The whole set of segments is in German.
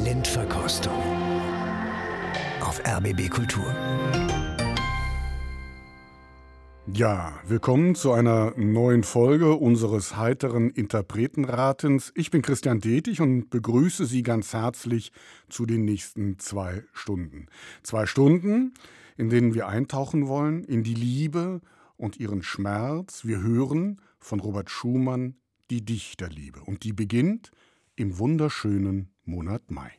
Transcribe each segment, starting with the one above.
Talentverkostung auf RBB Kultur. Ja, willkommen zu einer neuen Folge unseres heiteren Interpretenratens. Ich bin Christian Detig und begrüße Sie ganz herzlich zu den nächsten zwei Stunden. Zwei Stunden, in denen wir eintauchen wollen in die Liebe und ihren Schmerz. Wir hören von Robert Schumann die Dichterliebe und die beginnt im wunderschönen Monat Mai.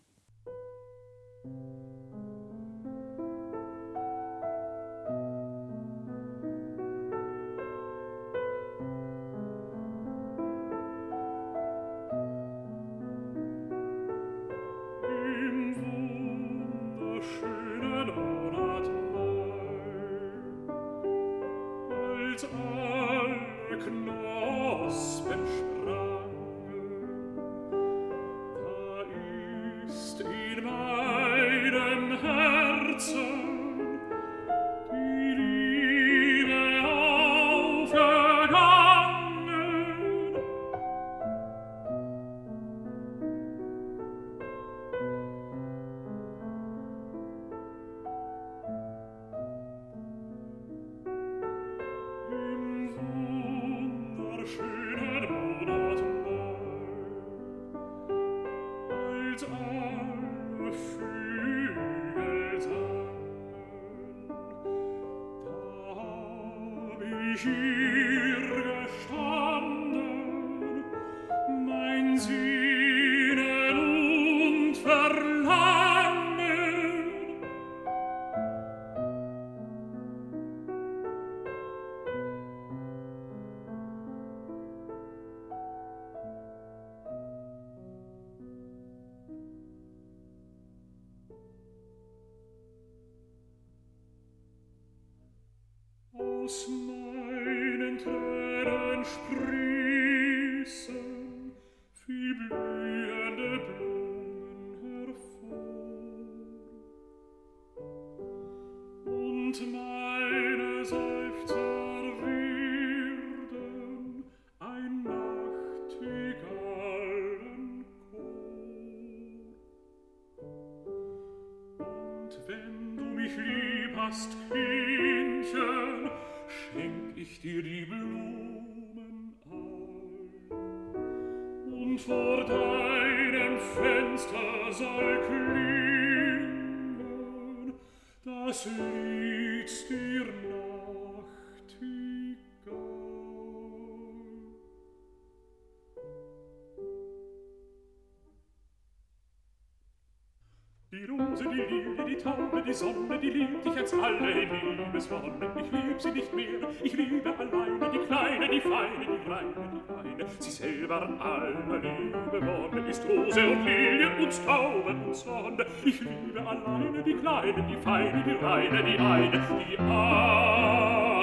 Die Sonne, die liebt dich als alle in Liebeswonne. Ich lieb sie nicht mehr, ich liebe alleine die Kleine, die Feine, die Reine, die Reine. Sie selber aller Liebe Wonne ist Rose und Lilie und Taube und Sonne. Ich liebe alleine die Kleine, die Feine, die Reine, die eine, die eine.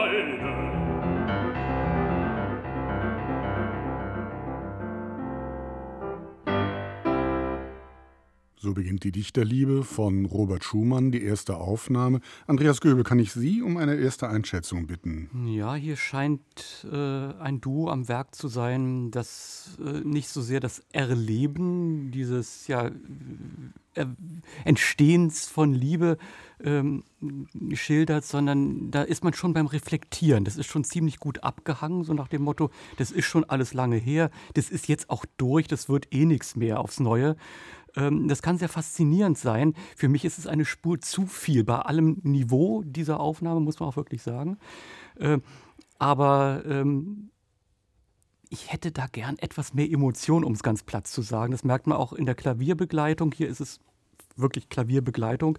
So beginnt die Dichterliebe von Robert Schumann, die erste Aufnahme. Andreas Göbel, kann ich Sie um eine erste Einschätzung bitten? Ja, hier scheint äh, ein Duo am Werk zu sein, das äh, nicht so sehr das Erleben dieses ja, äh, Entstehens von Liebe ähm, schildert, sondern da ist man schon beim Reflektieren. Das ist schon ziemlich gut abgehangen, so nach dem Motto, das ist schon alles lange her, das ist jetzt auch durch, das wird eh nichts mehr aufs Neue. Ähm, das kann sehr faszinierend sein. Für mich ist es eine Spur zu viel bei allem Niveau dieser Aufnahme, muss man auch wirklich sagen. Ähm, aber ähm, ich hätte da gern etwas mehr Emotion, um es ganz platt zu sagen. Das merkt man auch in der Klavierbegleitung. Hier ist es wirklich Klavierbegleitung.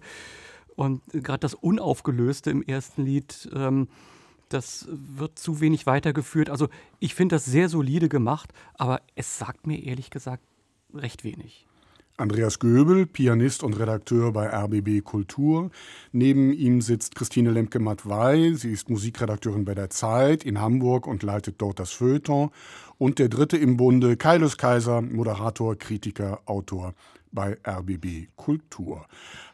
Und gerade das Unaufgelöste im ersten Lied, das wird zu wenig weitergeführt. Also ich finde das sehr solide gemacht, aber es sagt mir ehrlich gesagt recht wenig. Andreas Göbel, Pianist und Redakteur bei RBB Kultur. Neben ihm sitzt Christine Lemke-Matwei. Sie ist Musikredakteurin bei der Zeit in Hamburg und leitet dort das Feuilleton. Und der dritte im Bunde, Kailus Kaiser, Moderator, Kritiker, Autor bei RBB Kultur.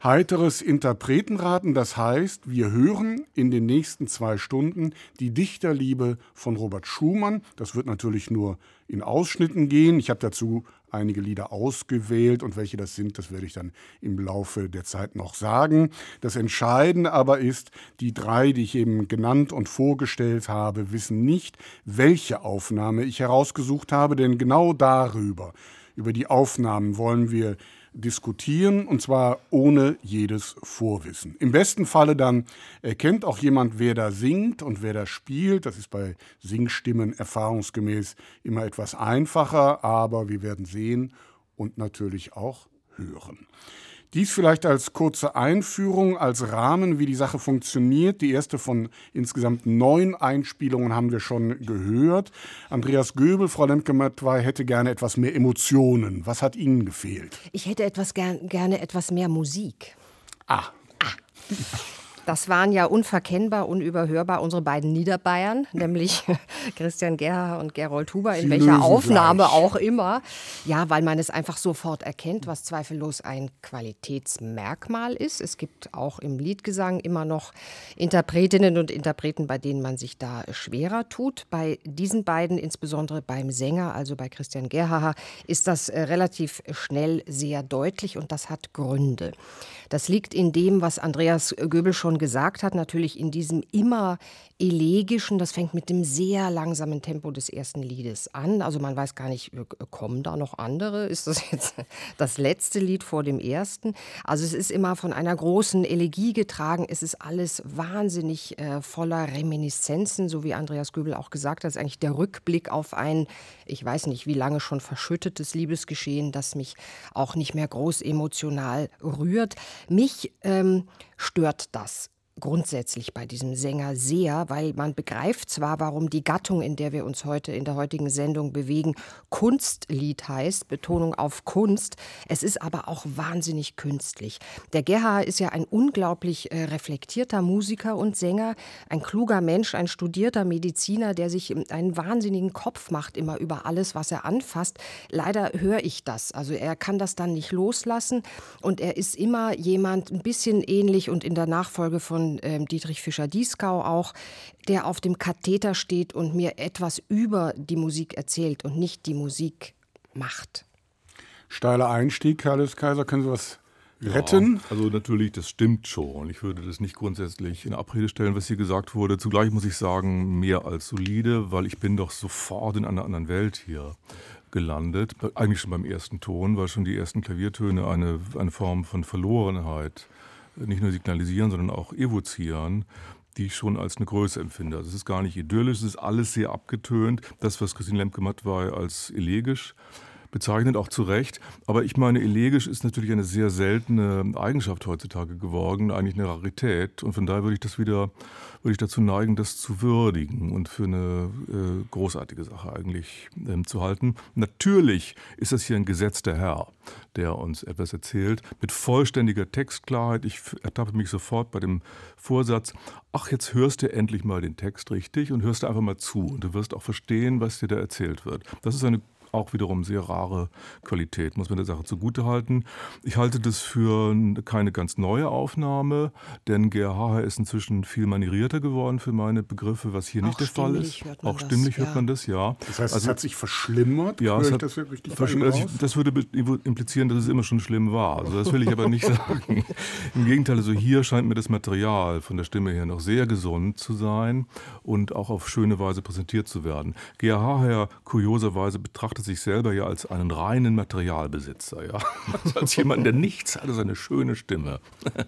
Heiteres Interpretenraten, das heißt, wir hören in den nächsten zwei Stunden die Dichterliebe von Robert Schumann. Das wird natürlich nur in Ausschnitten gehen. Ich habe dazu einige Lieder ausgewählt und welche das sind, das werde ich dann im Laufe der Zeit noch sagen. Das Entscheidende aber ist, die drei, die ich eben genannt und vorgestellt habe, wissen nicht, welche Aufnahme ich herausgesucht habe, denn genau darüber, über die Aufnahmen wollen wir diskutieren und zwar ohne jedes Vorwissen. Im besten Falle dann erkennt auch jemand, wer da singt und wer da spielt. Das ist bei Singstimmen erfahrungsgemäß immer etwas einfacher, aber wir werden sehen und natürlich auch hören. Dies vielleicht als kurze Einführung, als Rahmen, wie die Sache funktioniert. Die erste von insgesamt neun Einspielungen haben wir schon gehört. Andreas Göbel, Frau Lemke-Matwei, hätte gerne etwas mehr Emotionen. Was hat Ihnen gefehlt? Ich hätte etwas ger gerne etwas mehr Musik. Ah. ah. Das waren ja unverkennbar, unüberhörbar unsere beiden Niederbayern, nämlich Christian Gerha und Gerold Huber, in Sie welcher Aufnahme gleich. auch immer. Ja, weil man es einfach sofort erkennt, was zweifellos ein Qualitätsmerkmal ist. Es gibt auch im Liedgesang immer noch Interpretinnen und Interpreten, bei denen man sich da schwerer tut. Bei diesen beiden, insbesondere beim Sänger, also bei Christian Gerha, ist das äh, relativ schnell sehr deutlich und das hat Gründe. Das liegt in dem, was Andreas Göbel schon gesagt hat, natürlich in diesem immer elegischen, das fängt mit dem sehr langsamen Tempo des ersten Liedes an. Also man weiß gar nicht, äh, kommen da noch andere? Ist das jetzt das letzte Lied vor dem ersten? Also es ist immer von einer großen Elegie getragen. Es ist alles wahnsinnig äh, voller Reminiszenzen, so wie Andreas Göbel auch gesagt hat. Das ist eigentlich der Rückblick auf ein, ich weiß nicht wie lange schon verschüttetes Liebesgeschehen, das mich auch nicht mehr groß emotional rührt. Mich ähm, stört das grundsätzlich bei diesem Sänger sehr, weil man begreift zwar, warum die Gattung, in der wir uns heute in der heutigen Sendung bewegen, Kunstlied heißt, Betonung auf Kunst. Es ist aber auch wahnsinnig künstlich. Der Gerhard ist ja ein unglaublich äh, reflektierter Musiker und Sänger, ein kluger Mensch, ein studierter Mediziner, der sich einen wahnsinnigen Kopf macht immer über alles, was er anfasst. Leider höre ich das. Also er kann das dann nicht loslassen und er ist immer jemand ein bisschen ähnlich und in der Nachfolge von ähm, Dietrich Fischer-Dieskau auch, der auf dem Katheter steht und mir etwas über die Musik erzählt und nicht die Musik macht. Steiler Einstieg, Carlos Kaiser, können Sie was retten? Ja, also natürlich, das stimmt schon. Ich würde das nicht grundsätzlich in Abrede stellen, was hier gesagt wurde. Zugleich muss ich sagen, mehr als solide, weil ich bin doch sofort in einer anderen Welt hier gelandet. Eigentlich schon beim ersten Ton, weil schon die ersten Klaviertöne eine, eine Form von Verlorenheit nicht nur signalisieren, sondern auch evozieren, die ich schon als eine Größe empfinde. Also es ist gar nicht idyllisch, es ist alles sehr abgetönt. Das, was Christine Lemke matt war, als elegisch bezeichnet, auch zu Recht. Aber ich meine, elegisch ist natürlich eine sehr seltene Eigenschaft heutzutage geworden, eigentlich eine Rarität. Und von daher würde ich das wieder, würde ich dazu neigen, das zu würdigen und für eine äh, großartige Sache eigentlich ähm, zu halten. Natürlich ist das hier ein gesetzter Herr, der uns etwas erzählt, mit vollständiger Textklarheit. Ich ertappe mich sofort bei dem Vorsatz, ach, jetzt hörst du endlich mal den Text richtig und hörst einfach mal zu und du wirst auch verstehen, was dir da erzählt wird. Das ist eine auch wiederum sehr rare Qualität, muss man der Sache zugutehalten. Ich halte das für keine ganz neue Aufnahme, denn GRH ist inzwischen viel manierierter geworden für meine Begriffe, was hier auch nicht der Fall ist. Auch stimmlich hört man das, ja. Das heißt, also, es hat sich verschlimmert? Ja, es hat, das, also ich, das würde implizieren, dass es immer schon schlimm war. Also das will ich aber nicht sagen. Im Gegenteil, also hier scheint mir das Material von der Stimme her noch sehr gesund zu sein und auch auf schöne Weise präsentiert zu werden. GRH her kurioserweise betrachtet sich selber ja als einen reinen Materialbesitzer, ja. Also als jemand, der nichts hat, ist eine schöne Stimme.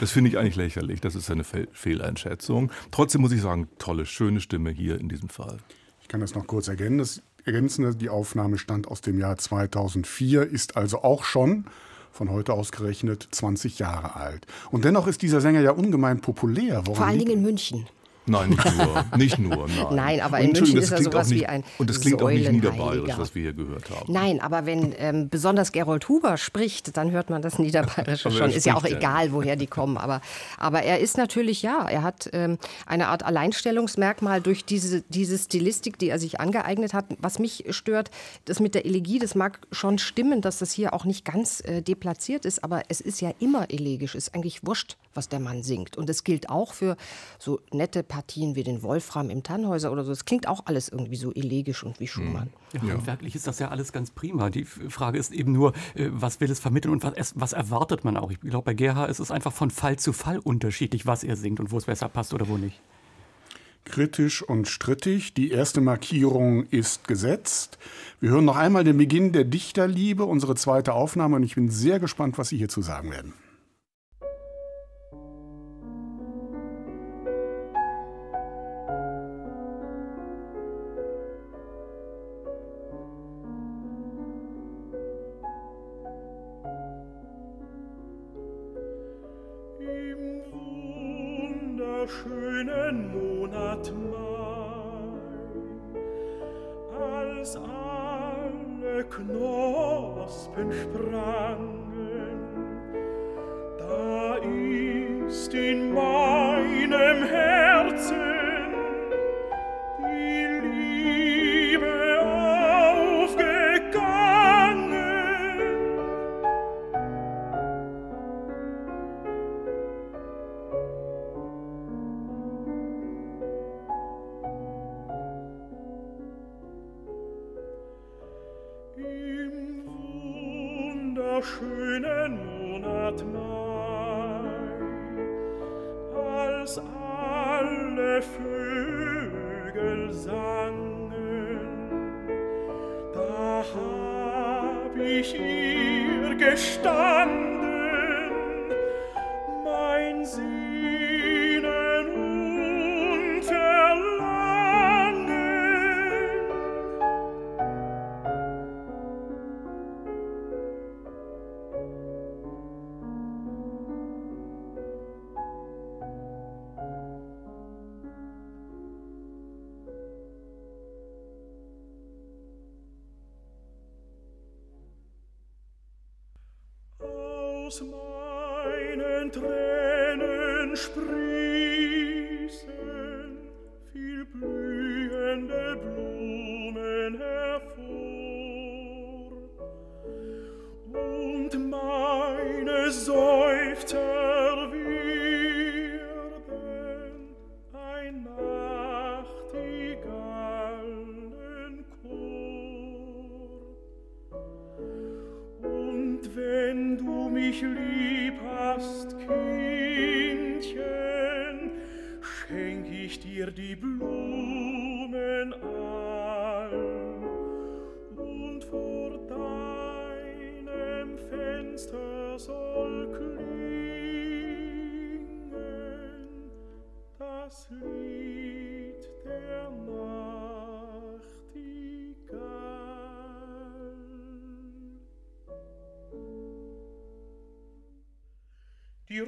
Das finde ich eigentlich lächerlich. Das ist eine Fe Fehleinschätzung. Trotzdem muss ich sagen, tolle, schöne Stimme hier in diesem Fall. Ich kann das noch kurz ergänzen. Die Aufnahme stammt aus dem Jahr 2004, ist also auch schon von heute ausgerechnet 20 Jahre alt. Und dennoch ist dieser Sänger ja ungemein populär. Woran Vor allen Dingen in München. Nein, nicht nur. Nicht nur nein. nein, aber in München ist er sowas nicht, wie ein Und das klingt auch nicht niederbayerisch, was wir hier gehört haben. Nein, aber wenn ähm, besonders Gerold Huber spricht, dann hört man das Niederbayerische schon. Ist ja auch denn? egal, woher die kommen. Aber, aber er ist natürlich, ja, er hat ähm, eine Art Alleinstellungsmerkmal durch diese, diese Stilistik, die er sich angeeignet hat. Was mich stört, das mit der Elegie, das mag schon stimmen, dass das hier auch nicht ganz äh, deplatziert ist, aber es ist ja immer elegisch. Es ist eigentlich wurscht, was der Mann singt. Und es gilt auch für so nette Partien wie den Wolfram im Tannhäuser oder so. Das klingt auch alles irgendwie so elegisch und wie Schumann. Ja, ja. Handwerklich ist das ja alles ganz prima. Die Frage ist eben nur, äh, was will es vermitteln und was, was erwartet man auch? Ich glaube, bei Gerhard ist es einfach von Fall zu Fall unterschiedlich, was er singt und wo es besser passt oder wo nicht. Kritisch und strittig. Die erste Markierung ist gesetzt. Wir hören noch einmal den Beginn der Dichterliebe, unsere zweite Aufnahme, und ich bin sehr gespannt, was Sie hierzu sagen werden.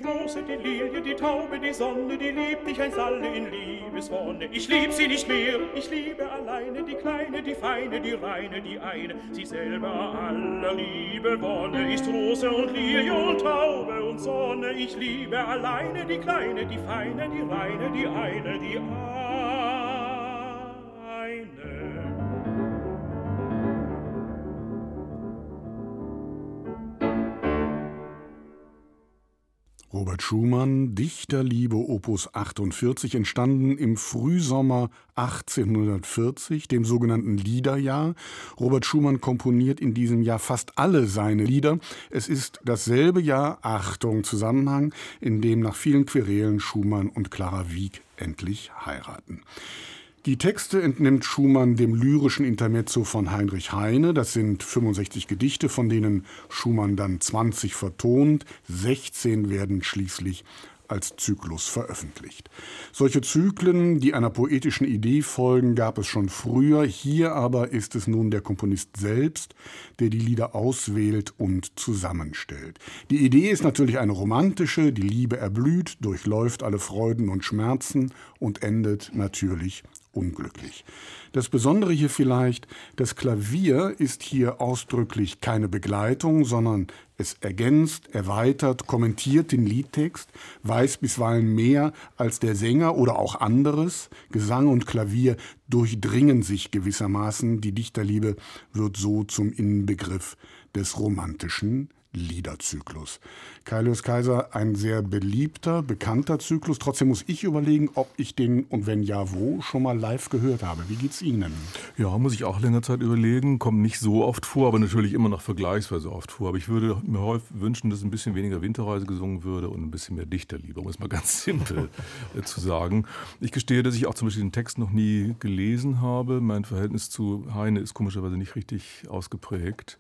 Rose, die Lilie, die Taube, die Sonne, die liebt dich einst alle in Liebeswonne. Ich lieb sie nicht mehr, ich liebe alleine die Kleine, die Feine, die Reine, die eine. Sie selber aller Liebe Wonne ist Rose und Lilie und Taube und Sonne. Ich liebe alleine die Kleine, die Feine, die Reine, die eine, die eine. Schumann, Dichterliebe Opus 48, entstanden im Frühsommer 1840, dem sogenannten Liederjahr. Robert Schumann komponiert in diesem Jahr fast alle seine Lieder. Es ist dasselbe Jahr, Achtung, Zusammenhang, in dem nach vielen Querelen Schumann und Clara Wieck endlich heiraten. Die Texte entnimmt Schumann dem lyrischen Intermezzo von Heinrich Heine. Das sind 65 Gedichte, von denen Schumann dann 20 vertont. 16 werden schließlich als Zyklus veröffentlicht. Solche Zyklen, die einer poetischen Idee folgen, gab es schon früher. Hier aber ist es nun der Komponist selbst, der die Lieder auswählt und zusammenstellt. Die Idee ist natürlich eine romantische, die Liebe erblüht, durchläuft alle Freuden und Schmerzen und endet natürlich unglücklich. Das Besondere hier vielleicht, das Klavier ist hier ausdrücklich keine Begleitung, sondern es ergänzt, erweitert, kommentiert den Liedtext, weiß bisweilen mehr als der Sänger oder auch anderes. Gesang und Klavier durchdringen sich gewissermaßen. Die Dichterliebe wird so zum Innenbegriff des romantischen Liederzyklus. Kailius Kaiser, ein sehr beliebter, bekannter Zyklus. Trotzdem muss ich überlegen, ob ich den und wenn ja, wo schon mal live gehört habe. Wie geht's Ihnen? Ja, muss ich auch länger Zeit überlegen. Kommt nicht so oft vor, aber natürlich immer noch vergleichsweise oft vor. Aber ich würde mir häufig wünschen, dass ein bisschen weniger Winterreise gesungen würde und ein bisschen mehr Dichterliebe, um es mal ganz simpel äh, zu sagen. Ich gestehe, dass ich auch zum Beispiel den Text noch nie gelesen habe. Mein Verhältnis zu Heine ist komischerweise nicht richtig ausgeprägt.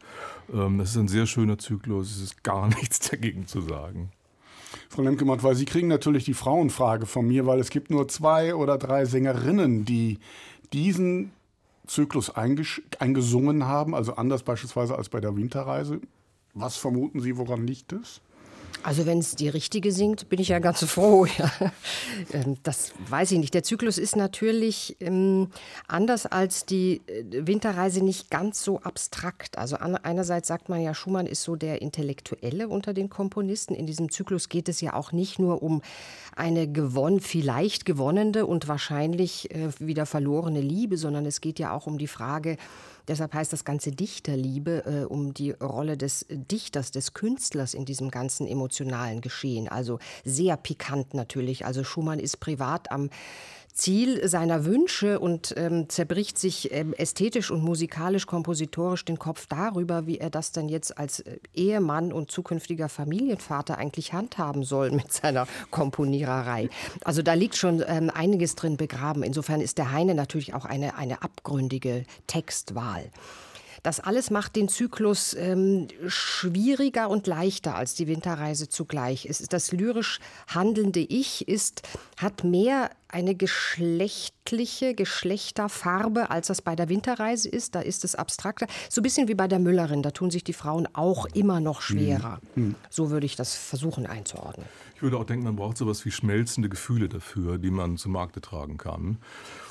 Ähm, das ist ein sehr schöner Zyklus. Es ist gar nichts dagegen zu sagen. Frau Lemkemann, weil Sie kriegen natürlich die Frauenfrage von mir, weil es gibt nur zwei oder drei Sängerinnen, die diesen Zyklus eingesungen haben, also anders beispielsweise als bei der Winterreise. Was vermuten Sie, woran liegt es? Also wenn es die richtige singt, bin ich ja ganz froh. Ja. Ähm, das weiß ich nicht. Der Zyklus ist natürlich ähm, anders als die äh, Winterreise nicht ganz so abstrakt. Also einerseits sagt man ja, Schumann ist so der Intellektuelle unter den Komponisten. In diesem Zyklus geht es ja auch nicht nur um eine gewonn, vielleicht gewonnene und wahrscheinlich äh, wieder verlorene Liebe, sondern es geht ja auch um die Frage, Deshalb heißt das Ganze Dichterliebe äh, um die Rolle des Dichters, des Künstlers in diesem ganzen emotionalen Geschehen. Also sehr pikant natürlich. Also Schumann ist privat am Ziel seiner Wünsche und ähm, zerbricht sich ähm, ästhetisch und musikalisch, kompositorisch den Kopf darüber, wie er das dann jetzt als äh, Ehemann und zukünftiger Familienvater eigentlich handhaben soll mit seiner Komponiererei. Also da liegt schon ähm, einiges drin begraben. Insofern ist der Heine natürlich auch eine, eine abgründige Textwahl. Das alles macht den Zyklus ähm, schwieriger und leichter als die Winterreise zugleich. Es ist das lyrisch handelnde Ich ist, hat mehr eine geschlechtliche Geschlechterfarbe, als das bei der Winterreise ist. Da ist es abstrakter. So ein bisschen wie bei der Müllerin. Da tun sich die Frauen auch immer noch schwerer. Mhm. So würde ich das versuchen einzuordnen. Ich würde auch denken, man braucht sowas wie schmelzende Gefühle dafür, die man zu Markte tragen kann.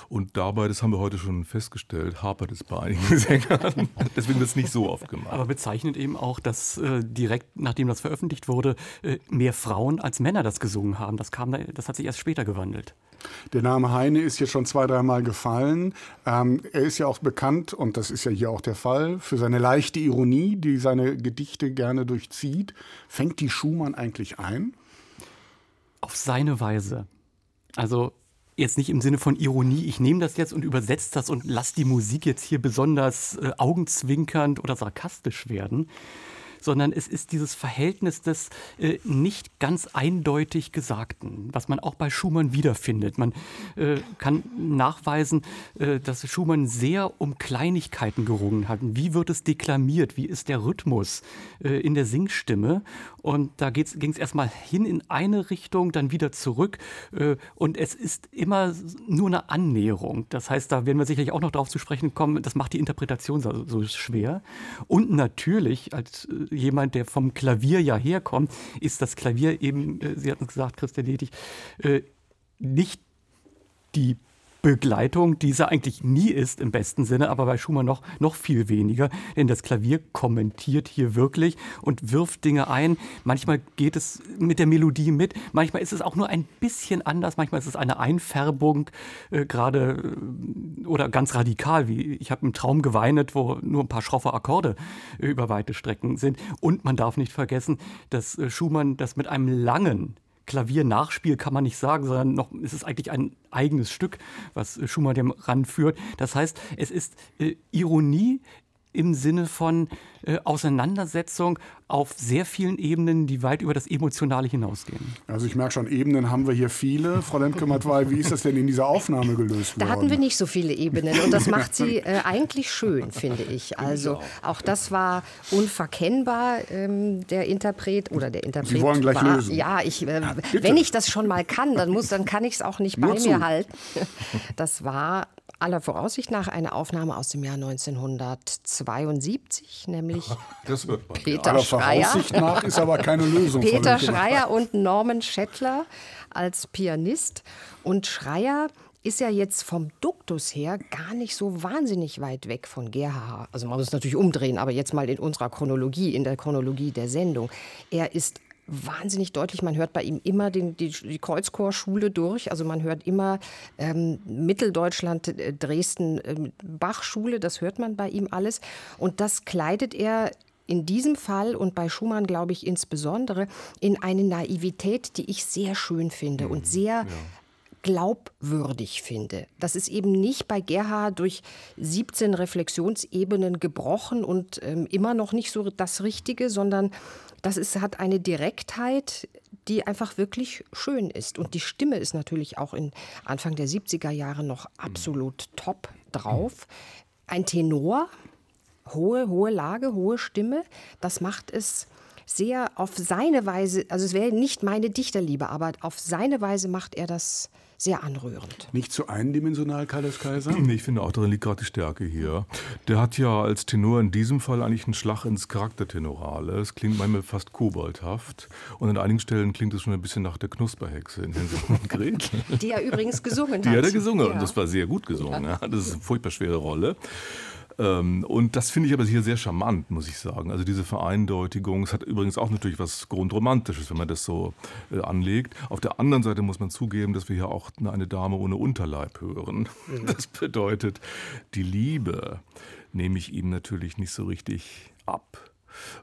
Und dabei, das haben wir heute schon festgestellt, hapert es bei einigen Sängern. Deswegen wird es nicht so oft gemacht. Aber bezeichnet eben auch, dass äh, direkt nachdem das veröffentlicht wurde, äh, mehr Frauen als Männer das gesungen haben. Das, kam, das hat sich erst später gewandelt. Der Name Heine ist jetzt schon zwei, dreimal gefallen. Ähm, er ist ja auch bekannt, und das ist ja hier auch der Fall, für seine leichte Ironie, die seine Gedichte gerne durchzieht. Fängt die Schumann eigentlich ein? Auf seine Weise. Also jetzt nicht im Sinne von Ironie, ich nehme das jetzt und übersetze das und lasse die Musik jetzt hier besonders äh, augenzwinkernd oder sarkastisch werden, sondern es ist dieses Verhältnis des äh, nicht ganz eindeutig Gesagten, was man auch bei Schumann wiederfindet. Man äh, kann nachweisen, äh, dass Schumann sehr um Kleinigkeiten gerungen hat. Wie wird es deklamiert? Wie ist der Rhythmus äh, in der Singstimme? Und da ging es erstmal hin in eine Richtung, dann wieder zurück. Äh, und es ist immer nur eine Annäherung. Das heißt, da werden wir sicherlich auch noch darauf zu sprechen kommen, das macht die Interpretation so, so schwer. Und natürlich als äh, jemand, der vom Klavier ja herkommt, ist das Klavier eben, äh, Sie hatten es gesagt, Christian Ledig, nicht die Begleitung, die sie eigentlich nie ist im besten Sinne, aber bei Schumann noch, noch viel weniger, denn das Klavier kommentiert hier wirklich und wirft Dinge ein. Manchmal geht es mit der Melodie mit, manchmal ist es auch nur ein bisschen anders, manchmal ist es eine Einfärbung, äh, gerade äh, oder ganz radikal, wie ich habe im Traum geweinet, wo nur ein paar schroffe Akkorde äh, über weite Strecken sind. Und man darf nicht vergessen, dass äh, Schumann das mit einem langen Klaviernachspiel kann man nicht sagen, sondern noch ist es eigentlich ein eigenes Stück, was Schumann dem ranführt. Das heißt, es ist äh, Ironie im Sinne von äh, Auseinandersetzung auf sehr vielen Ebenen, die weit über das Emotionale hinausgehen. Also ich merke schon, Ebenen haben wir hier viele. Frau Lemke-Matwei, wie ist das denn in dieser Aufnahme gelöst worden? Da hatten wir nicht so viele Ebenen und das macht sie äh, eigentlich schön, finde ich. Also auch das war unverkennbar, ähm, der Interpret oder der Interpret Sie wollen gleich war, lösen. Ja, ich, äh, ja, wenn ich das schon mal kann, dann muss, dann kann ich es auch nicht bei mir halten. Das war aller Voraussicht nach eine Aufnahme aus dem Jahr 1972, nämlich Peter aller Schreier. Voraussicht nach ist aber keine Lösung. Peter Schreier und Norman Schettler als Pianist. Und Schreier ist ja jetzt vom Duktus her gar nicht so wahnsinnig weit weg von Gerhard. Also man muss es natürlich umdrehen, aber jetzt mal in unserer Chronologie, in der Chronologie der Sendung. Er ist wahnsinnig deutlich. Man hört bei ihm immer den, die, die Kreuzchorschule durch. Also man hört immer ähm, Mitteldeutschland, äh, Dresden, äh, Bachschule. Das hört man bei ihm alles. Und das kleidet er in diesem Fall und bei Schumann, glaube ich, insbesondere in eine Naivität, die ich sehr schön finde und sehr ja. glaubwürdig finde. Das ist eben nicht bei Gerhard durch 17 Reflexionsebenen gebrochen und ähm, immer noch nicht so das Richtige, sondern das ist, hat eine Direktheit, die einfach wirklich schön ist. Und die Stimme ist natürlich auch in Anfang der 70er Jahre noch absolut top drauf. Ein Tenor, hohe, hohe Lage, hohe Stimme, das macht es sehr auf seine Weise, also es wäre nicht meine Dichterliebe, aber auf seine Weise macht er das sehr anrührend. Nicht zu eindimensional, Carlos Kaiser? Nee, ich finde auch darin liegt gerade die Stärke hier. Der hat ja als Tenor in diesem Fall eigentlich einen Schlag ins Charaktertenorale. Es klingt manchmal fast koboldhaft und an einigen Stellen klingt es schon ein bisschen nach der Knusperhexe in Hänsel und Gretel. Die er übrigens gesungen hat. Die hat er gesungen ja. und das war sehr gut gesungen. Ja. Das ist eine furchtbar schwere Rolle. Ähm, und das finde ich aber hier sehr charmant, muss ich sagen. Also diese Vereindeutigung, es hat übrigens auch natürlich was Grundromantisches, wenn man das so äh, anlegt. Auf der anderen Seite muss man zugeben, dass wir hier auch eine Dame ohne Unterleib hören. Mhm. Das bedeutet, die Liebe nehme ich ihm natürlich nicht so richtig ab.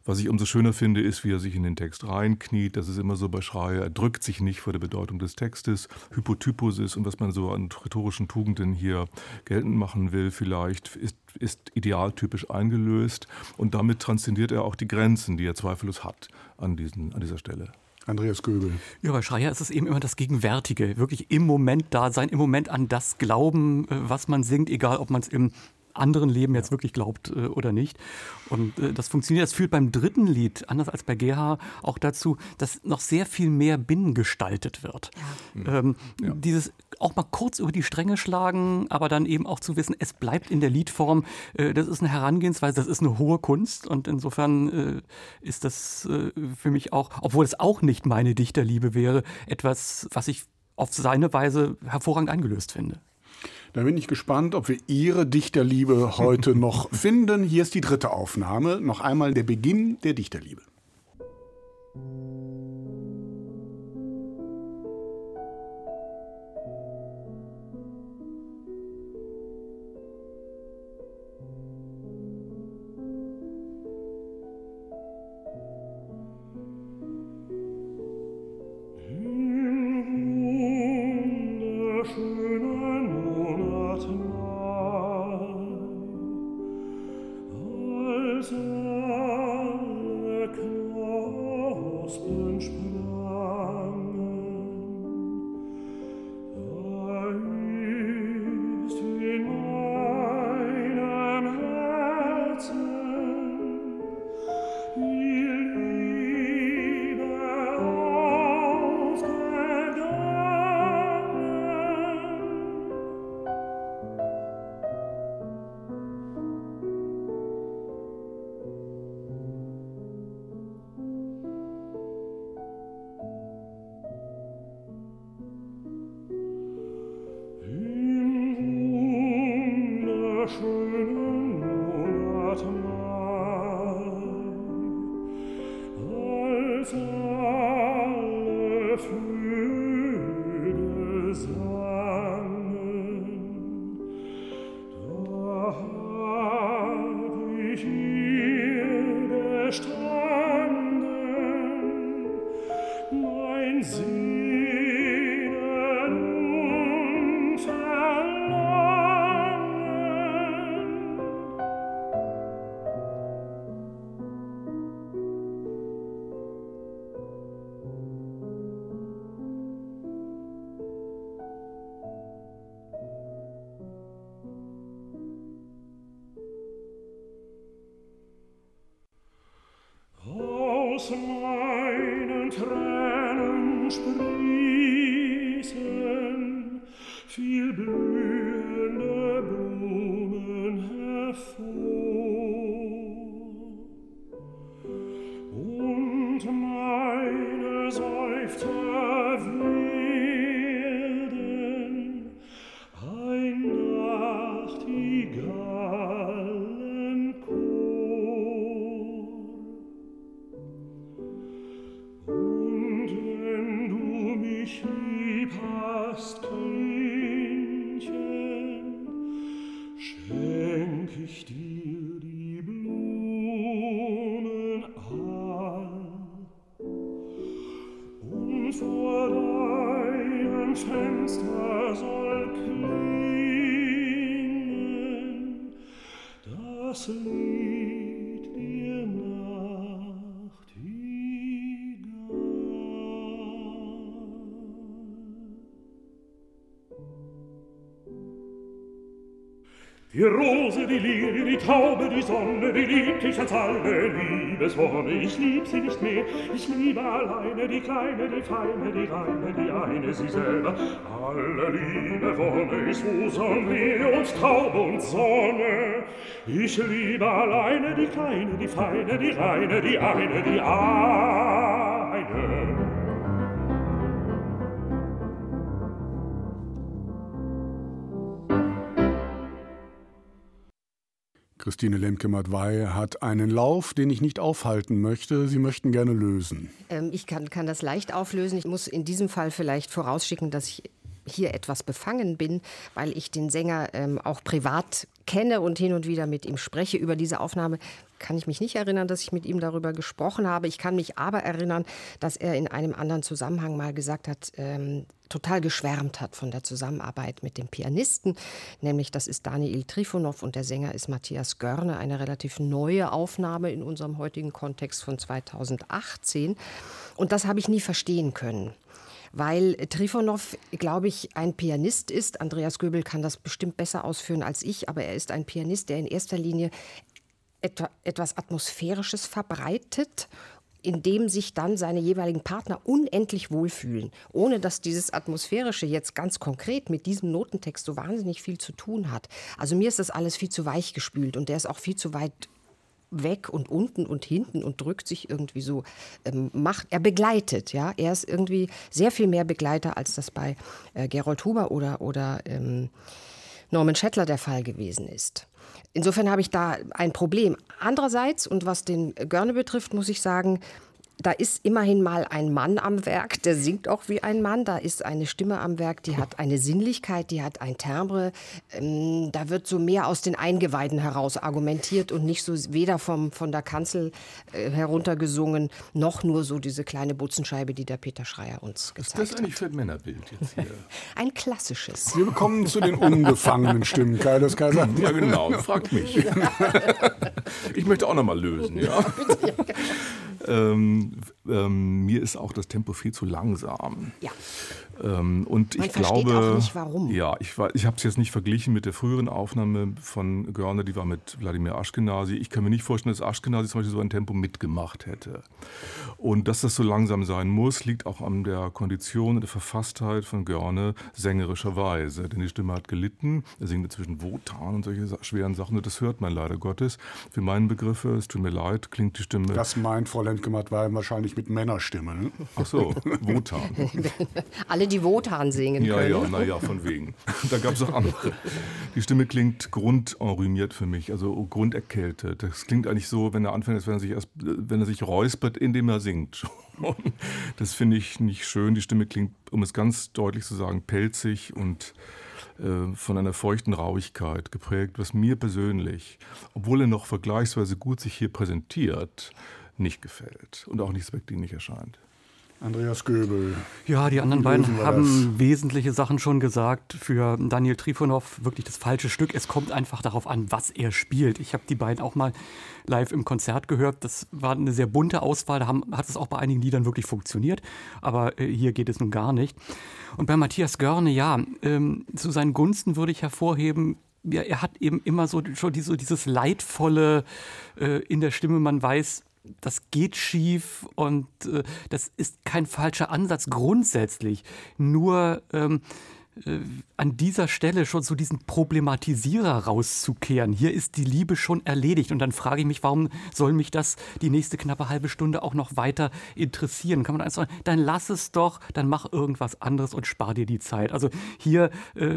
Was ich umso schöner finde, ist, wie er sich in den Text reinkniet. Das ist immer so bei Schreier. Er drückt sich nicht vor der Bedeutung des Textes. Hypotypus ist und was man so an rhetorischen Tugenden hier geltend machen will, vielleicht ist, ist idealtypisch eingelöst. Und damit transzendiert er auch die Grenzen, die er zweifellos hat an, diesen, an dieser Stelle. Andreas Göbel. Ja, bei Schreier ist es eben immer das Gegenwärtige, wirklich im Moment da sein, im Moment an das glauben, äh, was man singt, egal ob man es im anderen Leben jetzt wirklich glaubt äh, oder nicht. Und äh, das funktioniert. Das führt beim dritten Lied, anders als bei GH, auch dazu, dass noch sehr viel mehr binnengestaltet wird. Ja. Ähm, ja. Dieses auch mal kurz über die Stränge schlagen, aber dann eben auch zu wissen, es bleibt in der Liedform. Äh, das ist eine Herangehensweise, das ist eine hohe Kunst. Und insofern äh, ist das äh, für mich auch, obwohl es auch nicht meine Dichterliebe wäre, etwas, was ich auf seine Weise hervorragend eingelöst finde. Da bin ich gespannt, ob wir Ihre Dichterliebe heute noch finden. Hier ist die dritte Aufnahme. Noch einmal der Beginn der Dichterliebe. Die Sonne, die liebt ich als alle Liebeswonne. Ich lieb sie nicht mehr, ich liebe alleine die Kleine, die Feine, die Reine, die eine, sie selber. Alle Liebe Wonne ist Lilie und Taube und Sonne. Ich liebe alleine die Kleine, die Feine, die Reine, die eine, die eine. Christine Lemke-Madwey hat einen Lauf, den ich nicht aufhalten möchte. Sie möchten gerne lösen. Ähm, ich kann, kann das leicht auflösen. Ich muss in diesem Fall vielleicht vorausschicken, dass ich hier etwas befangen bin, weil ich den Sänger ähm, auch privat kenne und hin und wieder mit ihm spreche über diese Aufnahme, kann ich mich nicht erinnern, dass ich mit ihm darüber gesprochen habe. Ich kann mich aber erinnern, dass er in einem anderen Zusammenhang mal gesagt hat, ähm, total geschwärmt hat von der Zusammenarbeit mit dem Pianisten, nämlich das ist Daniel Trifonov und der Sänger ist Matthias Görne, eine relativ neue Aufnahme in unserem heutigen Kontext von 2018. Und das habe ich nie verstehen können weil Trifonov, glaube ich, ein Pianist ist. Andreas Göbel kann das bestimmt besser ausführen als ich, aber er ist ein Pianist, der in erster Linie etwas Atmosphärisches verbreitet in dem sich dann seine jeweiligen Partner unendlich wohlfühlen, ohne dass dieses Atmosphärische jetzt ganz konkret mit diesem Notentext so wahnsinnig viel zu tun hat. Also mir ist das alles viel zu weich gespült und der ist auch viel zu weit weg und unten und hinten und drückt sich irgendwie so, ähm, macht, er begleitet, ja, er ist irgendwie sehr viel mehr Begleiter, als das bei äh, Gerold Huber oder, oder ähm, Norman Schettler der Fall gewesen ist. Insofern habe ich da ein Problem. Andererseits, und was den Görne betrifft, muss ich sagen, da ist immerhin mal ein Mann am Werk, der singt auch wie ein Mann. Da ist eine Stimme am Werk, die hat eine Sinnlichkeit, die hat ein Timbre. Ähm, da wird so mehr aus den Eingeweiden heraus argumentiert und nicht so weder vom, von der Kanzel äh, heruntergesungen, noch nur so diese kleine Butzenscheibe, die der Peter Schreier uns gezeigt hat. Was ist das eigentlich für ein Männerbild jetzt hier? ein klassisches. Wir kommen zu den unbefangenen Stimmen, Kaius Kaiser. Ja, genau, fragt mich. ich möchte auch noch mal lösen, ja. ähm, ähm, mir ist auch das Tempo viel zu langsam. Ja. Ähm, und Man ich glaube, auch nicht, warum. ja, ich, war- ich habe es jetzt nicht verglichen mit der früheren Aufnahme von Görner, die war mit Wladimir Aschkenasi. Ich kann mir nicht vorstellen, dass Aschkenasi zum Beispiel so ein Tempo mitgemacht hätte. Und dass das so langsam sein muss, liegt auch an der Kondition und der Verfasstheit von Görne sängerischerweise. Denn die Stimme hat gelitten. Er singt inzwischen Wotan und solche schweren Sachen. Und das hört man leider Gottes. Für meine Begriffe, es tut mir leid, klingt die Stimme. Das meint Frau Lemke-Madwey wahrscheinlich mit Männerstimme. Ne? Ach so, Wotan. Alle, die Wotan singen Ja, können. ja, naja, von wegen. Da gab es auch andere. Die Stimme klingt grundenrümiert für mich, also grunderkältet. Das klingt eigentlich so, wenn er anfängt, als wenn er sich erst, wenn er sich räuspert, indem er singt. Das finde ich nicht schön. Die Stimme klingt, um es ganz deutlich zu sagen, pelzig und äh, von einer feuchten Rauigkeit geprägt, was mir persönlich, obwohl er noch vergleichsweise gut sich hier präsentiert, nicht gefällt und auch nicht zweckdienlich erscheint. Andreas Göbel. Ja, die anderen beiden haben wesentliche Sachen schon gesagt. Für Daniel Trifonov wirklich das falsche Stück. Es kommt einfach darauf an, was er spielt. Ich habe die beiden auch mal live im Konzert gehört. Das war eine sehr bunte Auswahl. Da haben, hat es auch bei einigen Liedern wirklich funktioniert. Aber äh, hier geht es nun gar nicht. Und bei Matthias Görne, ja, ähm, zu seinen Gunsten würde ich hervorheben, ja, er hat eben immer so, schon die, so dieses leidvolle äh, in der Stimme. Man weiß, das geht schief und äh, das ist kein falscher Ansatz grundsätzlich. Nur ähm, äh, an dieser Stelle schon so diesen Problematisierer rauszukehren. Hier ist die Liebe schon erledigt. Und dann frage ich mich, warum soll mich das die nächste knappe halbe Stunde auch noch weiter interessieren? Kann man einfach sagen, dann lass es doch, dann mach irgendwas anderes und spar dir die Zeit. Also hier äh,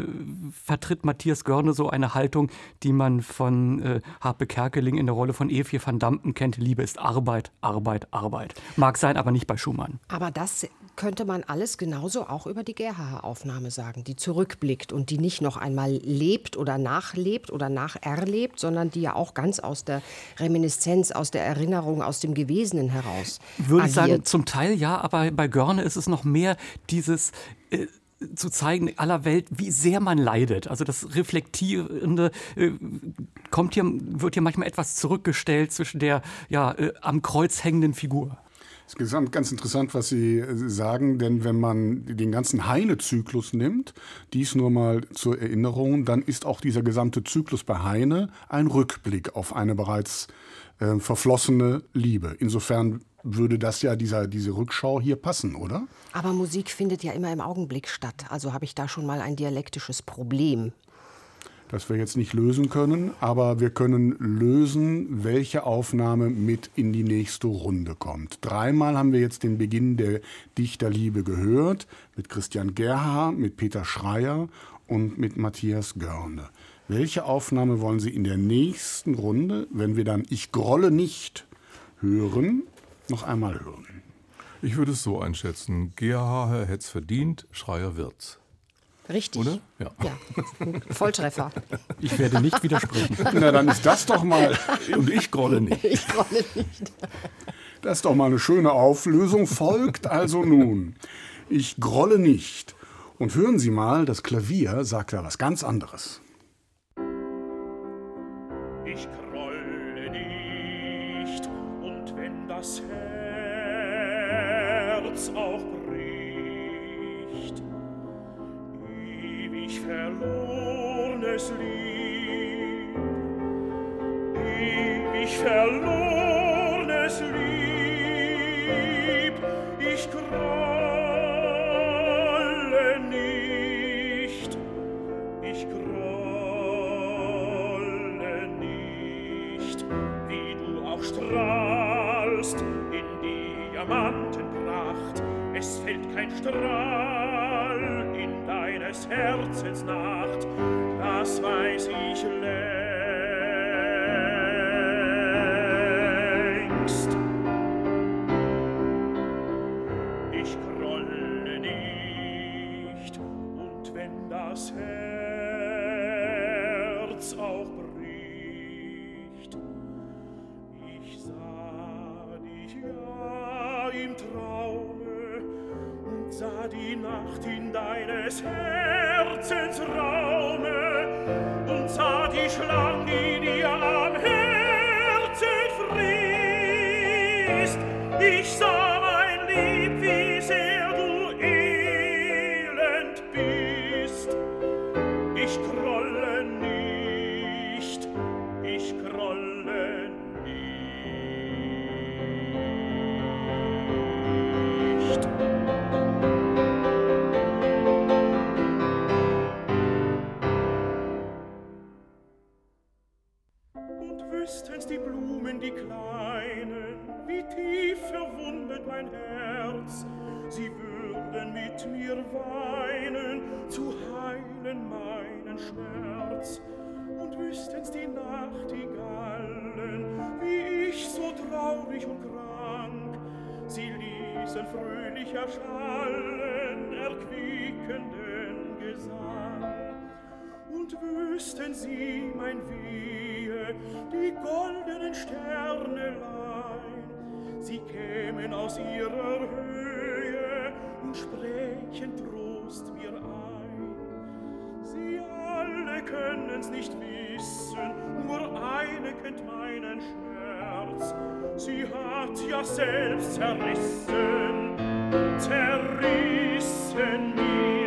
vertritt Matthias Görne so eine Haltung, die man von äh, Harpe Kerkeling in der Rolle von Evie van Dampen kennt. Liebe ist Arbeit, Arbeit, Arbeit. Mag sein, aber nicht bei Schumann. Aber das könnte man alles genauso auch über die Gerhaher-Aufnahme sagen, die zurückblickt und die nicht noch einmal lebt oder nachlebt oder nacherlebt, sondern die ja auch ganz aus der Reminiszenz, aus der Erinnerung, aus dem Gewesenen heraus Würde ich sagen, agiert. zum Teil ja, aber bei Görne ist es noch mehr dieses. Äh, zu zeigen aller Welt, wie sehr man leidet. Also das Reflektierende äh, kommt hier, wird hier manchmal etwas zurückgestellt zwischen der ja, äh, am Kreuz hängenden Figur. Ist ganz interessant, was Sie äh, sagen, denn wenn man den ganzen Heine-Zyklus nimmt, dies nur mal zur Erinnerung, dann ist auch dieser gesamte Zyklus bei Heine ein Rückblick auf eine bereits äh, verflossene Liebe. Insofern würde das ja dieser, diese Rückschau hier passen, oder? Aber Musik findet ja immer im Augenblick statt. Also habe ich da schon mal ein dialektisches Problem das wir jetzt nicht lösen können, aber wir können lösen, welche Aufnahme mit in die nächste Runde kommt. Dreimal haben wir jetzt den Beginn der Dichterliebe gehört, mit Christian Gerhard, mit Peter Schreier und mit Matthias Görne. Welche Aufnahme wollen Sie in der nächsten Runde, wenn wir dann Ich grolle nicht hören, noch einmal hören? Ich würde es so einschätzen. Gerhard hätte es verdient, Schreier wird's. Richtig. Oder? Ja. ja. Volltreffer. Ich werde nicht widersprechen. Na, dann ist das doch mal. Und ich grolle nicht. Ich grolle nicht. Das ist doch mal eine schöne Auflösung. Folgt also nun. Ich grolle nicht. Und hören Sie mal, das Klavier sagt da was ganz anderes. Ich grolle nicht. Und wenn das Herz auch verlornes Lieb, ewig verlornes Lieb, ich grolle nicht, ich grolle nicht, wie du auch strahlst in Diamantenpracht, es fällt kein Strahl meines Herzens Nacht, das weiß ich längst. die Nacht in deines Herzens Raume und sah die Schlange, die dir am Herzen friest. Ich sah sprächen Trost mir ein. Sie alle können's nicht wissen, nur eine kennt meinen Schmerz. Sie hat ja selbst zerrissen, zerrissen mir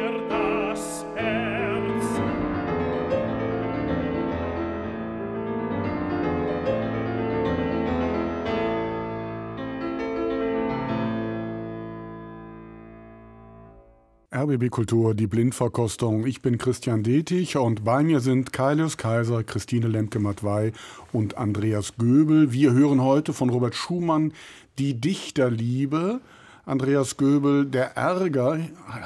RBB Kultur, die Blindverkostung. Ich bin Christian Detig und bei mir sind Kailius Kaiser, Christine Lemke-Matwei und Andreas Göbel. Wir hören heute von Robert Schumann die Dichterliebe. Andreas Göbel, der Ärger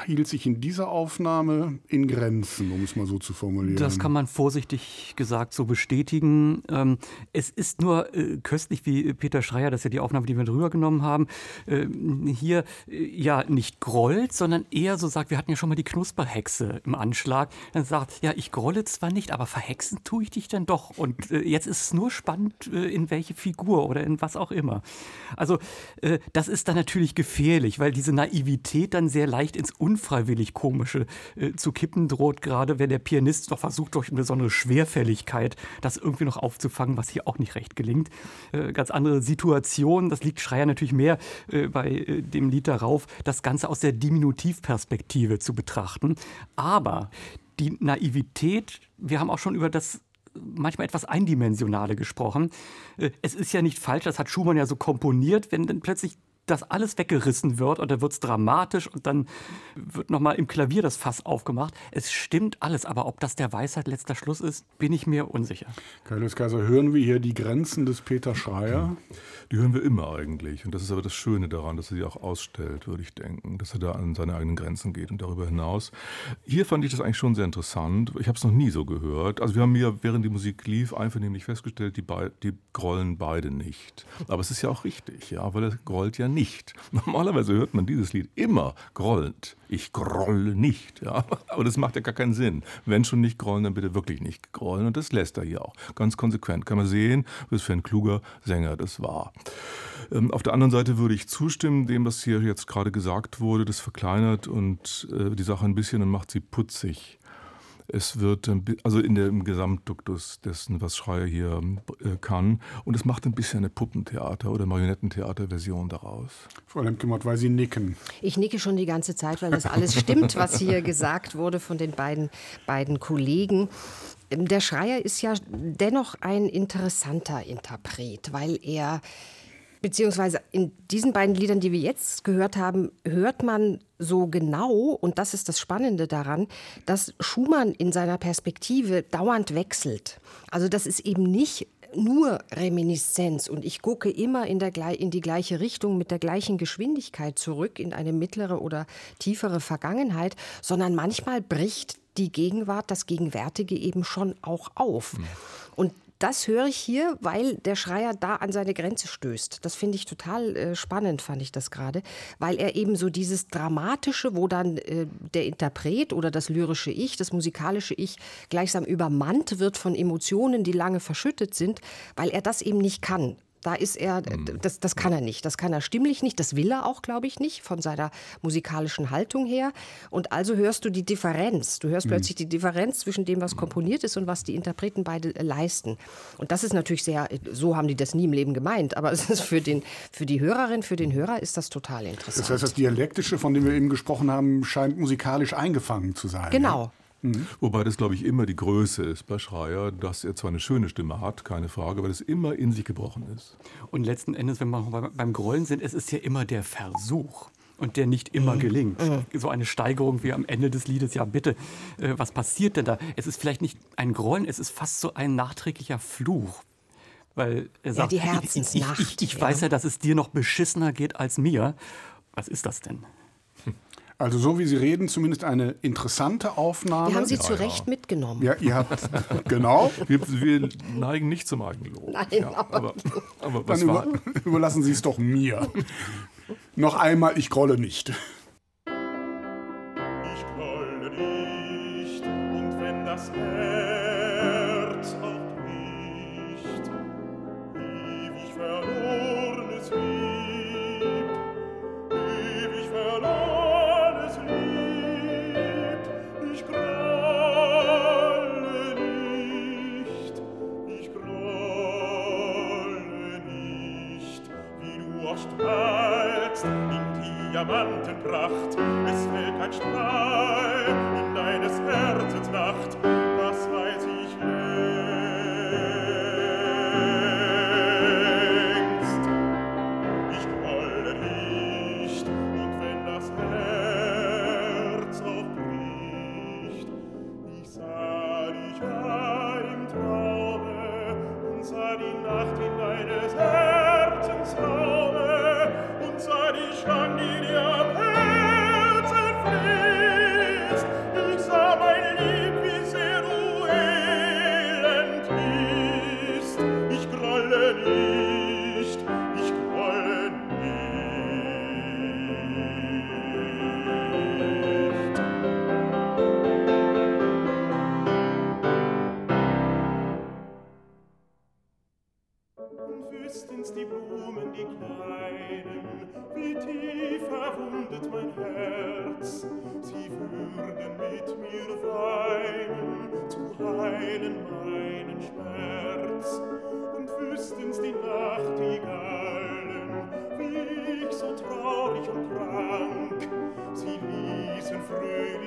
hielt sich in dieser Aufnahme in Grenzen, um es mal so zu formulieren. Das kann man vorsichtig gesagt so bestätigen. Ähm, es ist nur äh, köstlich, wie Peter Schreier, das ist ja die Aufnahme, die wir drüber genommen haben, äh, hier äh, ja nicht grollt, sondern eher so sagt, wir hatten ja schon mal die Knusperhexe im Anschlag, dann sagt, ja, ich grolle zwar nicht, aber verhexen tue ich dich dann doch. Und jetzt ist es nur spannend, in welche Figur oder in was auch immer. Also das ist dann natürlich gefährlich gefährlich, weil diese Naivität dann sehr leicht ins unfreiwillig Komische äh, zu kippen droht, gerade wenn der Pianist doch versucht, durch eine besondere Schwerfälligkeit das irgendwie noch aufzufangen, was hier auch nicht recht gelingt. Äh, ganz andere Situation, das liegt Schreier natürlich mehr äh, bei äh, dem Lied darauf, das Ganze aus der Diminutivperspektive zu betrachten. Aber die Naivität, wir haben auch schon über das manchmal etwas Eindimensionale gesprochen. Äh, es ist ja nicht falsch, das hat Schumann ja so komponiert, wenn dann plötzlich das alles weggerissen wird und dann wird es dramatisch und dann wird nochmal im Klavier das Fass aufgemacht. Es stimmt alles, aber ob das der Weisheit letzter Schluss ist, bin ich mir unsicher. Carlos Kaiser, hören wir hier die Grenzen des Peter Schreier? Die hören wir immer eigentlich. Und das ist aber das Schöne daran, dass er sie auch ausstellt, würde ich denken, dass er da an seine eigenen Grenzen geht und darüber hinaus. Hier fand ich das eigentlich schon sehr interessant. Ich habe es noch nie so gehört. Also wir haben ja, während die Musik lief, einvernehmlich festgestellt, die, die grollen beide nicht. Aber es ist ja auch richtig, ja, weil er grollt ja nicht. Normalerweise hört man dieses Lied immer grollend. Ich grolle nicht, ja. Aber das macht ja gar keinen Sinn. Wenn schon nicht grollen, dann bitte wirklich nicht grollen. Und das lässt er hier auch. Ganz konsequent. Kann man sehen, was für ein kluger Sänger das war. Ähm, auf der anderen Seite würde ich zustimmen, dem, was hier jetzt gerade gesagt wurde. Das verkleinert und äh, die Sache ein bisschen und macht sie putzig. Es wird, also in dem Gesamtduktus dessen, was Schreier hier äh, kann. Und es macht ein bisschen eine Puppentheater- oder Marionettentheater-Version daraus. Frau Lemke-Mott, weil Sie nicken. Ich nicke schon die ganze Zeit, weil das alles stimmt, was hier gesagt wurde von den beiden, beiden Kollegen. Der Schreier ist ja dennoch ein interessanter Interpret, weil er beziehungsweise in diesen beiden Liedern, die wir jetzt gehört haben, hört man so genau, und das ist das Spannende daran, dass Schumann in seiner Perspektive dauernd wechselt. Also das ist eben nicht nur Reminiszenz und ich gucke immer in, der, in die gleiche Richtung mit der gleichen Geschwindigkeit zurück in eine mittlere oder tiefere Vergangenheit, sondern manchmal bricht die Gegenwart, das Gegenwärtige eben schon auch auf. Mhm. Und das höre ich hier, weil der Schreier da an seine Grenze stößt. Das finde ich total äh, spannend, fand ich das gerade, weil er eben so dieses Dramatische, wo dann äh, der Interpret oder das lyrische Ich, das musikalische Ich gleichsam übermannt wird von Emotionen, die lange verschüttet sind, weil er das eben nicht kann. Da ist er, mhm. das, das kann er nicht. Das kann er stimmlich nicht. Das will er auch, glaube ich, nicht, von seiner musikalischen Haltung her. Und also hörst du die Differenz. Du hörst mhm. plötzlich die Differenz zwischen dem, was komponiert ist und was die Interpreten beide äh, leisten. Und das ist natürlich sehr, so haben die das nie im Leben gemeint. Aber es ist für, den, für die Hörerin, für den Hörer ist das total interessant. Das heißt, das Dialektische, von dem wir eben gesprochen haben, scheint musikalisch eingefangen zu sein. Genau. Mhm. Wobei das, glaube ich, immer die Größe ist bei Schreier, dass er zwar eine schöne Stimme hat, keine Frage, weil es immer in sich gebrochen ist. Und letzten Endes, wenn wir beim Grollen sind, es ist ja immer der Versuch und der nicht immer mhm. gelingt. So eine Steigerung wie am Ende des Liedes, ja bitte, äh, was passiert denn da? Es ist vielleicht nicht ein Grollen, es ist fast so ein nachträglicher Fluch. Weil er sagt, ja, die Herzensnacht. Ich, ich, ich, ich ja. weiß ja, dass es dir noch beschissener geht als mir. Was ist das denn? Also so wie Sie reden, zumindest eine interessante Aufnahme. Wir haben Sie ja, zu Recht ja. mitgenommen. Ja, ihr habt, genau. Wir, wir, neigen nicht zum Eigenlob. Nein, ja, aber, aber was Dann war? Über, überlassen Sie es doch mir. Noch einmal, ich grolle nicht. Diamantenpracht, es fällt kein Strahl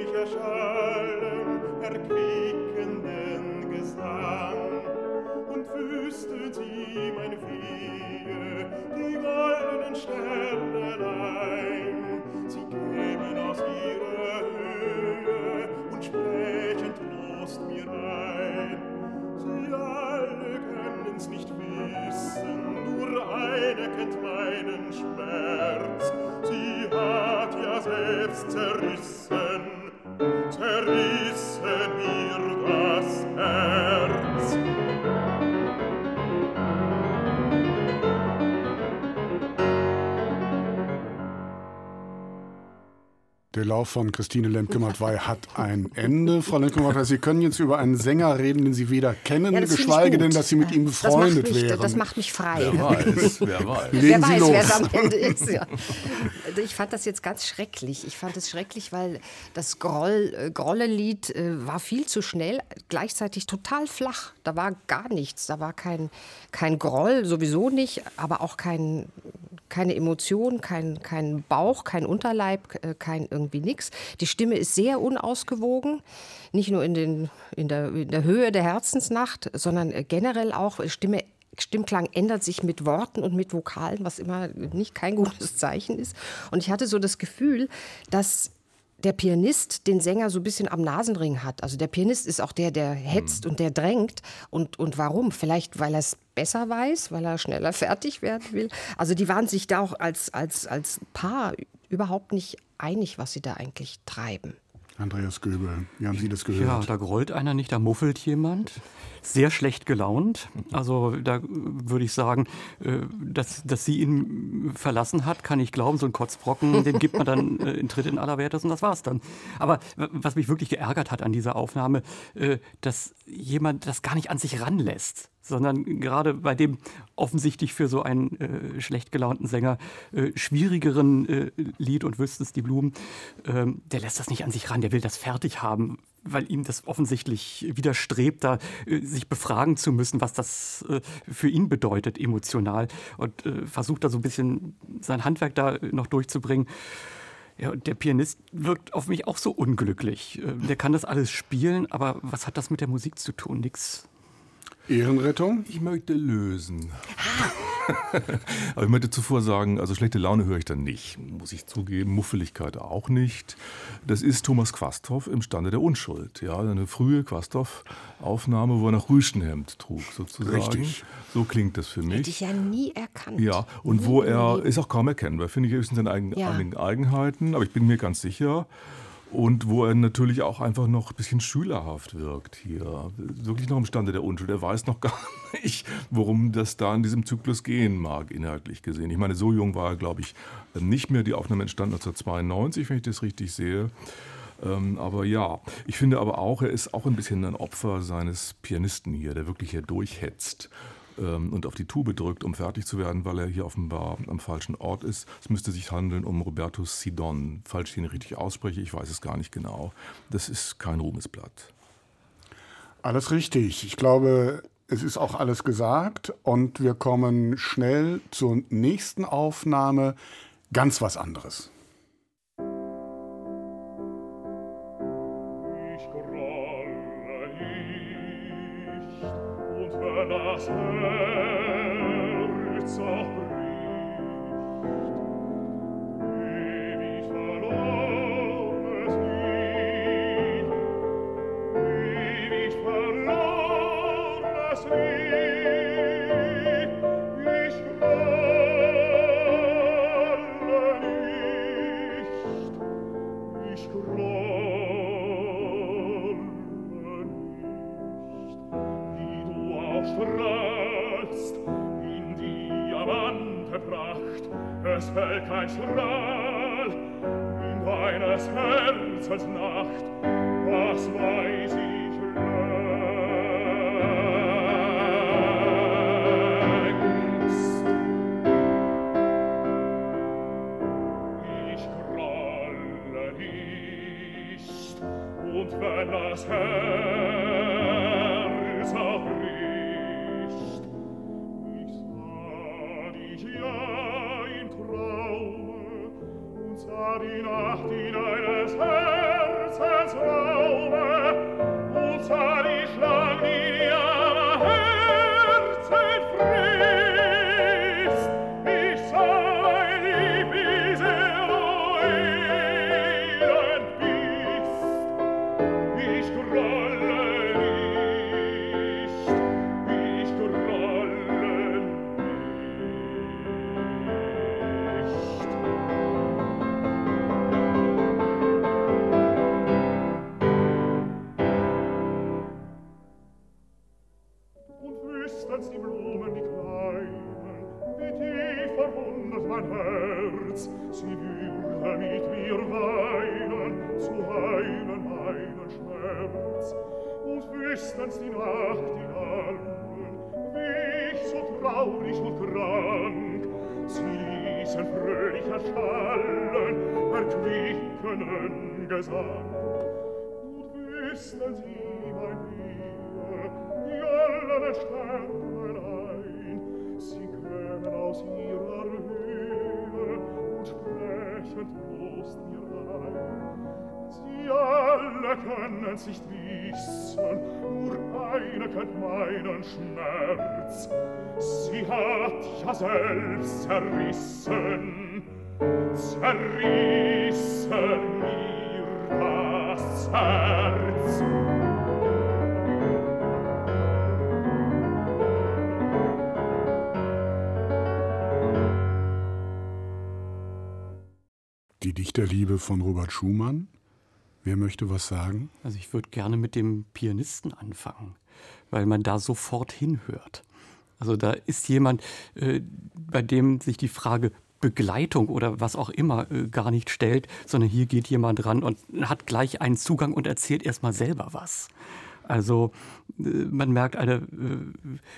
Que dich erscheint. Lauf von Christine Lemke-Matwei hat ein Ende. Frau Lemke-Matwei, Sie können jetzt über einen Sänger reden, den Sie weder kennen, Ja, geschweige denn, dass Sie mit ihm befreundet mich, wären. Das macht mich frei. Wer weiß, wer weiß. Legen Wer Sie weiß, los. wer es am Ende ist. Ja. Also Ich fand das jetzt ganz schrecklich. Ich fand es schrecklich, weil das Groll, äh, Grolle-Lied äh, war viel zu schnell, gleichzeitig total flach. Da war gar nichts. Da war kein, kein Groll, sowieso nicht, aber auch kein, keine Emotion, kein, kein Bauch, kein Unterleib, äh, kein irgendwie nix. Die Stimme ist sehr unausgewogen, nicht nur in, den, in, der, in der Höhe der Herzensnacht, sondern äh, generell auch äh, Stimme Stimmklang ändert sich mit Worten und mit Vokalen, was immer nicht kein gutes Zeichen ist. Und ich hatte so das Gefühl, dass der Pianist den Sänger so ein bisschen am Nasenring hat. Also der Pianist ist auch der, der hetzt und der drängt. Und, und warum? Vielleicht, weil er es besser weiß, weil er schneller fertig werden will. Also die waren sich da auch als, als, als Paar überhaupt nicht einig, was sie da eigentlich treiben. Andreas Göbel, wie haben Sie das Ja, gehört? da grollt einer nicht, da muffelt jemand. Sehr schlecht gelaunt. Also da würde ich sagen, äh, dass, dass sie ihn verlassen hat, kann ich glauben. So ein Kotzbrocken, den gibt man dann äh, in Tritt in aller Wertes und das war's dann. Aber was mich wirklich geärgert hat an dieser Aufnahme, äh, dass jemand das gar nicht an sich ranlässt sondern gerade bei dem offensichtlich für so einen äh, schlecht gelaunten Sänger äh, schwierigeren äh, Lied und wüsstens die Blumen, ähm, der lässt das nicht an sich ran, der will das fertig haben, weil ihm das offensichtlich widerstrebt, da äh, sich befragen zu müssen, was das äh, für ihn bedeutet emotional und äh, versucht da so ein bisschen sein Handwerk da noch durchzubringen. Ja, und der Pianist wirkt auf mich auch so unglücklich. Der kann das alles spielen, aber was hat das mit der Musik zu tun? Nix. Ehrenrettung? Ich möchte lösen. Aber ich möchte zuvor sagen, also schlechte Laune höre ich dann nicht, muss ich zugeben. Muffeligkeit auch nicht. Das ist Thomas Quasthoff im Stande der Unschuld. Ja, eine frühe Quasthoff-Aufnahme, wo er noch Rüschenhemd trug, sozusagen. Richtig. So klingt das für mich. Hätte ich ja nie erkannt. Ja, und wo er ist auch kaum erkennbar, finde ich höchstens seine eigenen Ja. Eigenheiten, aber ich bin mir ganz sicher. Und wo er natürlich auch einfach noch ein bisschen schülerhaft wirkt hier. Wirklich noch im Stande der Unschuld. Er weiß noch gar nicht, worum das da in diesem Zyklus gehen mag, inhaltlich gesehen. Ich meine, so jung war er, glaube ich, nicht mehr. Die Aufnahme entstand 1992, wenn ich das richtig sehe. Ähm, aber ja, ich finde aber auch, er ist auch ein bisschen ein Opfer seines Pianisten hier, der wirklich hier durchhetzt ähm, und auf die Tube drückt, um fertig zu werden, weil er hier offenbar am falschen Ort ist. Es müsste sich handeln um Roberto Sidon. Falls ich ihn richtig ausspreche, ich weiß es gar nicht genau. Das ist kein Ruhmesblatt. Alles richtig. Ich glaube, es ist auch alles gesagt und wir kommen schnell zur nächsten Aufnahme. Ganz was anderes. Schmerz. Sie hat ja selbst zerrissen, zerrissen mir das Herz. Die Dichterliebe von Robert Schumann. Wer möchte was sagen? Also ich würde gerne mit dem Pianisten anfangen, weil man da sofort hinhört. Also da ist jemand, äh, bei dem sich die Frage Begleitung oder was auch immer äh, gar nicht stellt, sondern hier geht jemand ran und hat gleich einen Zugang und erzählt erstmal selber was. Also äh, man merkt eine äh,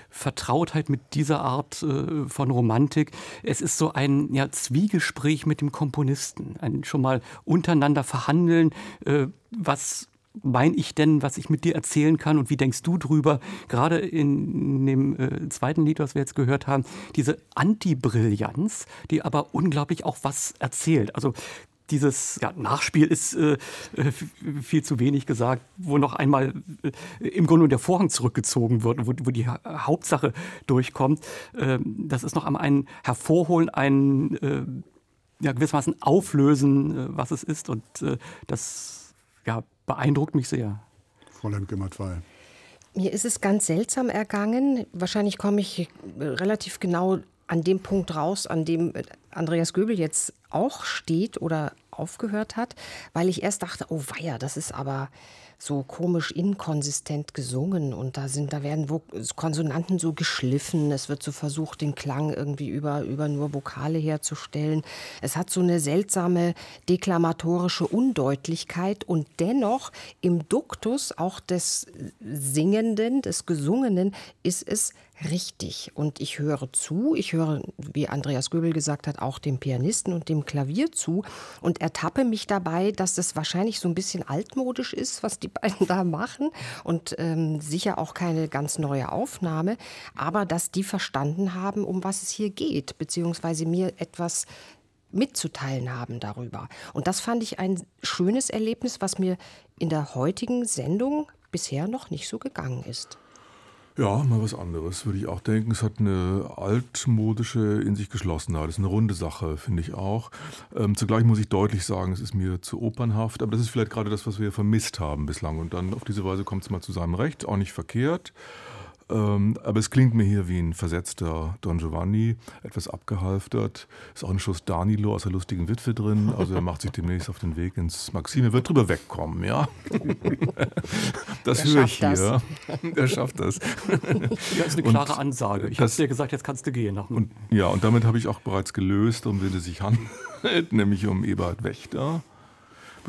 Vertrautheit mit dieser Art äh, von Romantik. Es ist so ein ja, Zwiegespräch mit dem Komponisten, ein schon mal untereinander verhandeln, äh, was mein ich denn, was ich mit dir erzählen kann und wie denkst du drüber? Gerade in dem äh, zweiten Lied, was wir jetzt gehört haben, diese Antibrillanz, die aber unglaublich auch was erzählt. Also dieses ja, Nachspiel ist äh, äh, viel zu wenig gesagt, wo noch einmal äh, im Grunde der Vorhang zurückgezogen wird, wo, wo die ha Hauptsache durchkommt. Ähm, das ist noch einmal ein Hervorholen, ein äh, ja, gewissermaßen Auflösen, äh, was es ist. Und äh, das ja, beeindruckt mich sehr. Frau Lemke-Matwei. Mir ist es ganz seltsam ergangen. Wahrscheinlich komme ich relativ genau an dem Punkt raus, an dem äh, Andreas Göbel jetzt auch steht oder aufgehört hat, weil ich erst dachte, oh weia, das ist aber so komisch inkonsistent gesungen und da sind, da werden Vo Konsonanten so geschliffen. Es wird so versucht, den Klang irgendwie über, über nur Vokale herzustellen. Es hat so eine seltsame deklamatorische Undeutlichkeit und dennoch im Duktus auch des Singenden, des Gesungenen ist es richtig. Und ich höre zu, ich höre, wie Andreas Göbel gesagt hat, auch dem Pianisten und dem Klavier zu und ertappe mich dabei, dass das wahrscheinlich so ein bisschen altmodisch ist, was die beiden da machen und ähm, sicher auch keine ganz neue Aufnahme, aber dass die verstanden haben, um was es hier geht, beziehungsweise mir etwas mitzuteilen haben darüber. Und das fand ich ein schönes Erlebnis, was mir in der heutigen Sendung bisher noch nicht so gegangen ist. Ja, mal was anderes, würde ich auch denken. Es hat eine altmodische in sich Geschlossenheit. Das ist eine runde Sache, finde ich auch. Ähm, zugleich muss ich deutlich sagen, es ist mir zu opernhaft, aber das ist vielleicht gerade das, was wir vermisst haben bislang. Und dann auf diese Weise kommt es mal zu seinem Recht, auch nicht verkehrt. Ähm, aber es klingt mir hier wie ein versetzter Don Giovanni, etwas abgehalftert. Ist auch ein Schuss Danilo aus der lustigen Witwe drin. Also er macht sich demnächst auf den Weg ins Maxim. Er wird drüber wegkommen, ja. Das Der höre ich das. hier. Der schafft das. Ja, ist eine Und klare Ansage. Ich habe dir gesagt, jetzt kannst du gehen. Nach Und, ja, und damit habe ich auch bereits gelöst, um wen es sich handelt, nämlich um Eberhard Wächter,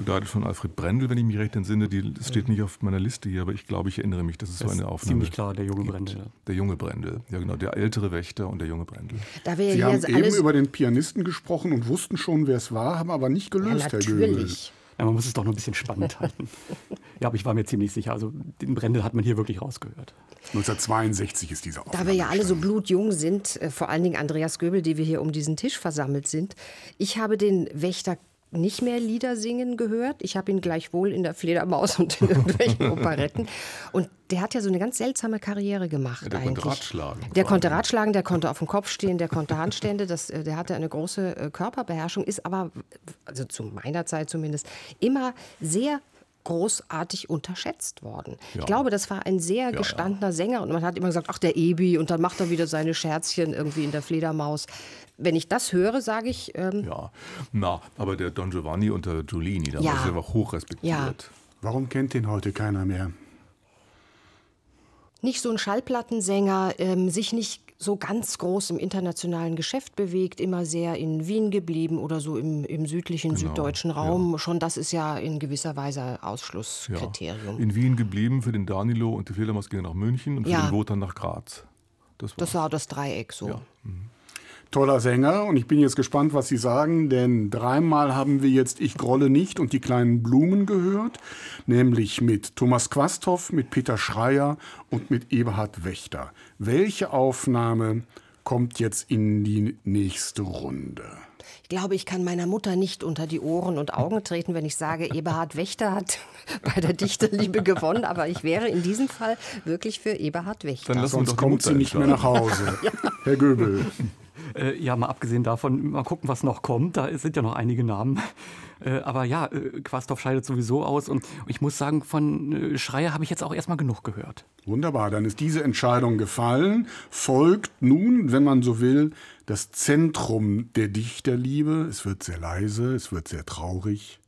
begleitet von Alfred Brendel, wenn ich mich recht entsinne. Die, steht nicht auf meiner Liste hier, aber ich glaube, ich erinnere mich, dass es so Das eine ist Aufnahme ziemlich klar, der junge gibt. Brendel. Der junge Brendel, ja genau, der ältere Wächter und der junge Brendel. Da wir Sie haben eben über den Pianisten gesprochen und wussten schon, wer es war, haben aber nicht ja, gelöst, Herr Göbel. natürlich. Ja, man muss es doch noch ein bisschen spannend halten. Ja, aber ich war mir ziemlich sicher. Also den Brendel hat man hier wirklich rausgehört. 1962 ist dieser Da wir ja alle so blutjung sind, äh, vor allen Dingen Andreas Göbel, die wir hier um diesen Tisch versammelt sind, ich habe den Wächter nicht mehr Lieder singen gehört. Ich habe ihn gleichwohl in der Fledermaus und in irgendwelchen Operetten. Und der hat ja so eine ganz seltsame Karriere gemacht. Ja, der eigentlich. konnte Ratschlagen. Der konnte Ratschlagen, der konnte auf dem Kopf stehen, der konnte Handstände. Das, äh, der hatte eine große äh, Körperbeherrschung, ist aber, also zu meiner Zeit zumindest, immer sehr großartig unterschätzt worden. Ja. Ich glaube, das war ein sehr gestandener Sänger und man hat immer gesagt, ach der Ebi und dann macht er wieder seine Scherzchen irgendwie in der Fledermaus. Wenn ich das höre, sage ich, ähm, Ja, na, aber der Don Giovanni unter Giulini, da Ja. war einfach hoch respektiert. Ja. Warum kennt den heute keiner mehr? nicht so ein Schallplattensänger, ähm, sich nicht so ganz groß im internationalen Geschäft bewegt, immer sehr in Wien geblieben oder so im, im südlichen, süddeutschen Raum. Schon das ist ja in gewisser Weise Ja. Ausschlusskriterium. In Wien geblieben für den Danilo und die Fledermaus gingen nach München und für Ja. den Wotan nach Graz. Das, Das war das Dreieck so. Ja. Toller Sänger und ich bin jetzt gespannt, was Sie sagen, denn dreimal haben wir jetzt Ich grolle nicht und die kleinen Blumen gehört, nämlich mit Thomas Quasthoff, mit Peter Schreier und mit Eberhard Wächter. Welche Aufnahme kommt jetzt in die nächste Runde? Ich glaube, ich kann meiner Mutter nicht unter die Ohren und Augen treten, wenn ich sage, Eberhard Wächter hat bei der Dichterliebe gewonnen, aber ich wäre in diesem Fall wirklich für Eberhard Wächter. Dann Sonst kommt sie nicht mehr nach Hause. Herr Göbel. Äh, ja, mal abgesehen davon, mal gucken, was noch kommt. Da sind ja noch einige Namen. Äh, aber ja, äh, Quasthoff scheidet sowieso aus. Und ich muss sagen, von äh, Schreier habe ich jetzt auch erstmal genug gehört. Wunderbar, dann ist diese Entscheidung gefallen. Folgt nun, wenn man so will, das Zentrum der Dichterliebe. Es wird sehr leise, es wird sehr traurig.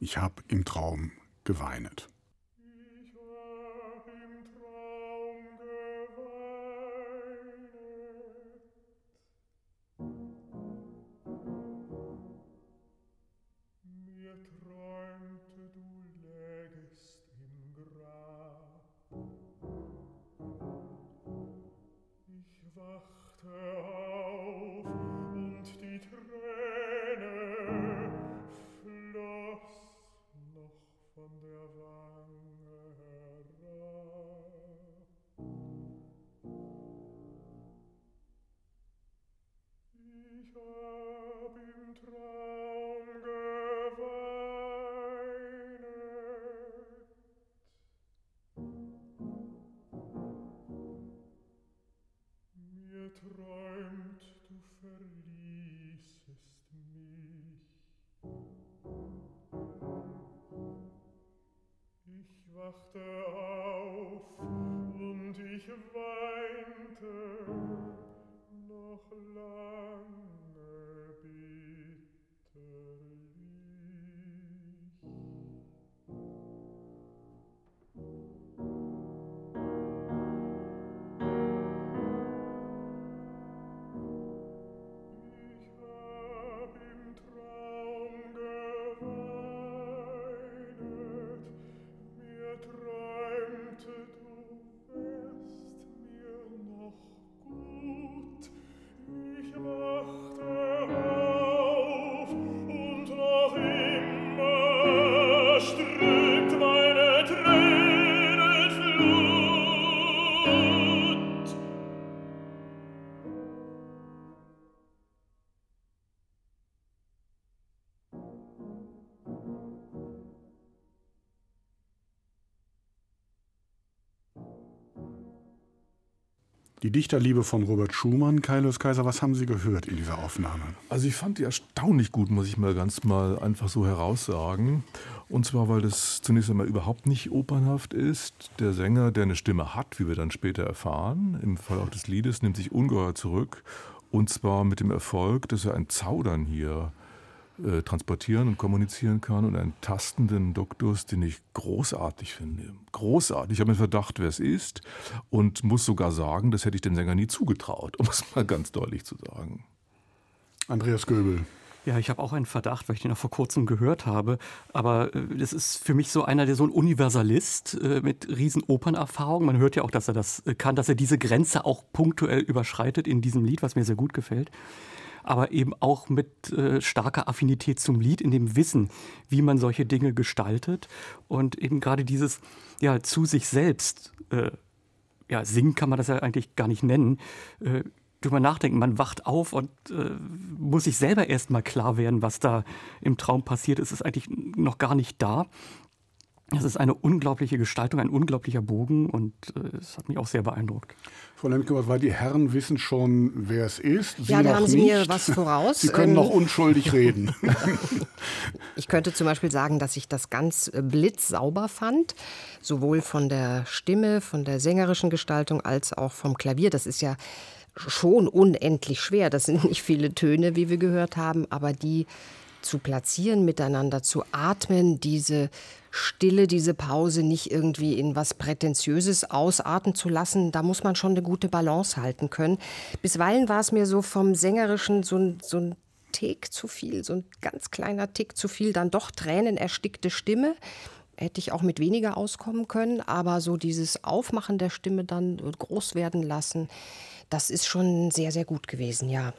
Ich habe im Traum geweinet. Wachte wachte auf um und ich war Die Dichterliebe von Robert Schumann, Kaius Kaiser, was haben Sie gehört in dieser Aufnahme? Also ich fand die erstaunlich gut, muss ich mal ganz mal einfach so heraussagen. Und zwar, weil das zunächst einmal überhaupt nicht opernhaft ist. Der Sänger, der eine Stimme hat, wie wir dann später erfahren, im Fall auch des Liedes, nimmt sich ungeheuer zurück. Und zwar mit dem Erfolg, dass er ein Zaudern hier äh, transportieren und kommunizieren kann und einen tastenden Duktus, den ich großartig finde. Großartig. Ich habe mir Verdacht, wer es ist und muss sogar sagen, das hätte ich dem Sänger nie zugetraut, um es mal ganz deutlich zu sagen. Andreas Göbel. Ja, ich habe auch einen Verdacht, weil ich den auch vor kurzem gehört habe. Aber äh, das ist für mich so einer, der so ein Universalist äh, mit riesen Opernerfahrung. Man hört ja auch, dass er das äh, kann, dass er diese Grenze auch punktuell überschreitet in diesem Lied, was mir sehr gut gefällt. Aber eben auch mit äh, starker Affinität zum Lied, in dem Wissen, wie man solche Dinge gestaltet und eben gerade dieses ja zu sich selbst äh, ja singen kann man das ja eigentlich gar nicht nennen. Äh, drüber nachdenken. Man wacht auf und äh, muss sich selber erstmal klar werden, was da im Traum passiert ist. ist eigentlich noch gar nicht da. Es ist eine unglaubliche Gestaltung, ein unglaublicher Bogen und äh, es hat mich auch sehr beeindruckt. Frau Lemke, weil die Herren wissen schon, wer es ist. Sie ja, da haben Sie nicht. mir was voraus. Sie können noch ähm, unschuldig reden. ich könnte zum Beispiel sagen, dass ich das ganz äh, blitzsauber fand, sowohl von der Stimme, von der sängerischen Gestaltung als auch vom Klavier. Das ist ja schon unendlich schwer. Das sind nicht viele Töne, wie wir gehört haben, aber die zu platzieren, miteinander zu atmen, diese Stille, diese Pause nicht irgendwie in was Prätentiöses ausarten zu lassen, da muss man schon eine gute Balance halten können. Bisweilen war es mir so vom Sängerischen so ein, so ein Tick zu viel, so ein ganz kleiner Tick zu viel, dann doch tränenerstickte Stimme. Hätte ich auch mit weniger auskommen können, aber so dieses Aufmachen der Stimme dann groß werden lassen, das ist schon sehr, sehr gut gewesen, ja.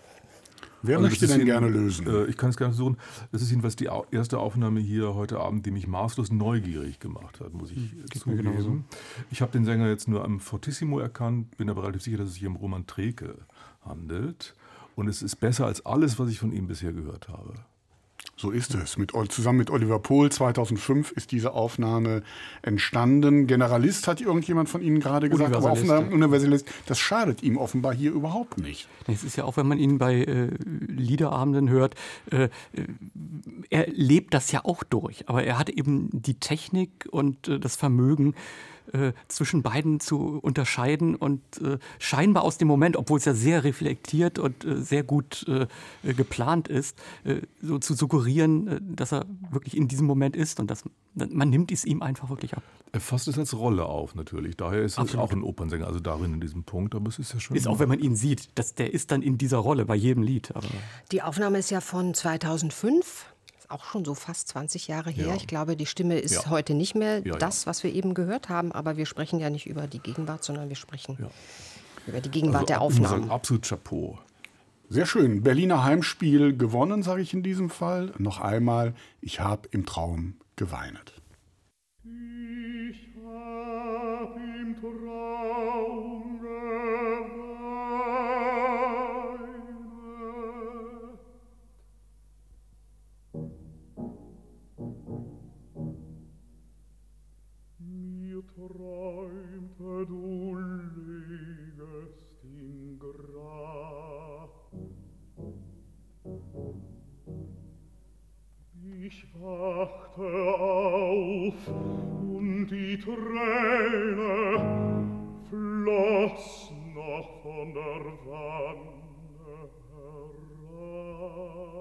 Wer also möchte denn gerne lösen? Äh, ich kann es gerne versuchen. Das ist jedenfalls die erste Aufnahme hier heute Abend, die mich maßlos neugierig gemacht hat, muss ich hm, zugeben. Ich habe den Sänger jetzt nur am Fortissimo erkannt, bin aber relativ sicher, dass es sich um Roman Treke handelt. Und es ist besser als alles, was ich von ihm bisher gehört habe. So ist es. Mit, zusammen mit Oliver Pohl 2005 ist diese Aufnahme entstanden. Generalist hat irgendjemand von Ihnen gerade gesagt, aber Aufnahme, Universalist, das schadet ihm offenbar hier überhaupt nicht. Es ist ja auch, wenn man ihn bei äh, Liederabenden hört, äh, er lebt das ja auch durch. Aber er hat eben die Technik und äh, das Vermögen, äh, zwischen beiden zu unterscheiden und äh, scheinbar aus dem Moment, obwohl es ja sehr reflektiert und äh, sehr gut äh, geplant ist, äh, so zu suggerieren, äh, dass er wirklich in diesem Moment ist und dass man nimmt es ihm einfach wirklich ab. Er fasst es als Rolle auf natürlich. Daher ist er auch ein Opernsänger, also darin in diesem Punkt. Aber es ist ja schon. Ist auch, wenn man ihn sieht, dass der ist dann in dieser Rolle bei jedem Lied. Aber Die Aufnahme ist ja von 2005 auch schon so fast 20 Jahre her. Ja. Ich glaube, die Stimme ist ja. heute nicht mehr ja, das, was wir eben gehört haben. Aber wir sprechen ja nicht über die Gegenwart, sondern wir sprechen über die Gegenwart also, der Aufnahmen. Absolut Chapeau. Sehr schön. Berliner Heimspiel gewonnen, sage ich in diesem Fall. Noch einmal, ich habe im Traum geweinet. Ich hab im Traum träumte du liegest im Grab. Ich wachte auf und die Träne floss noch von der Wanne herab.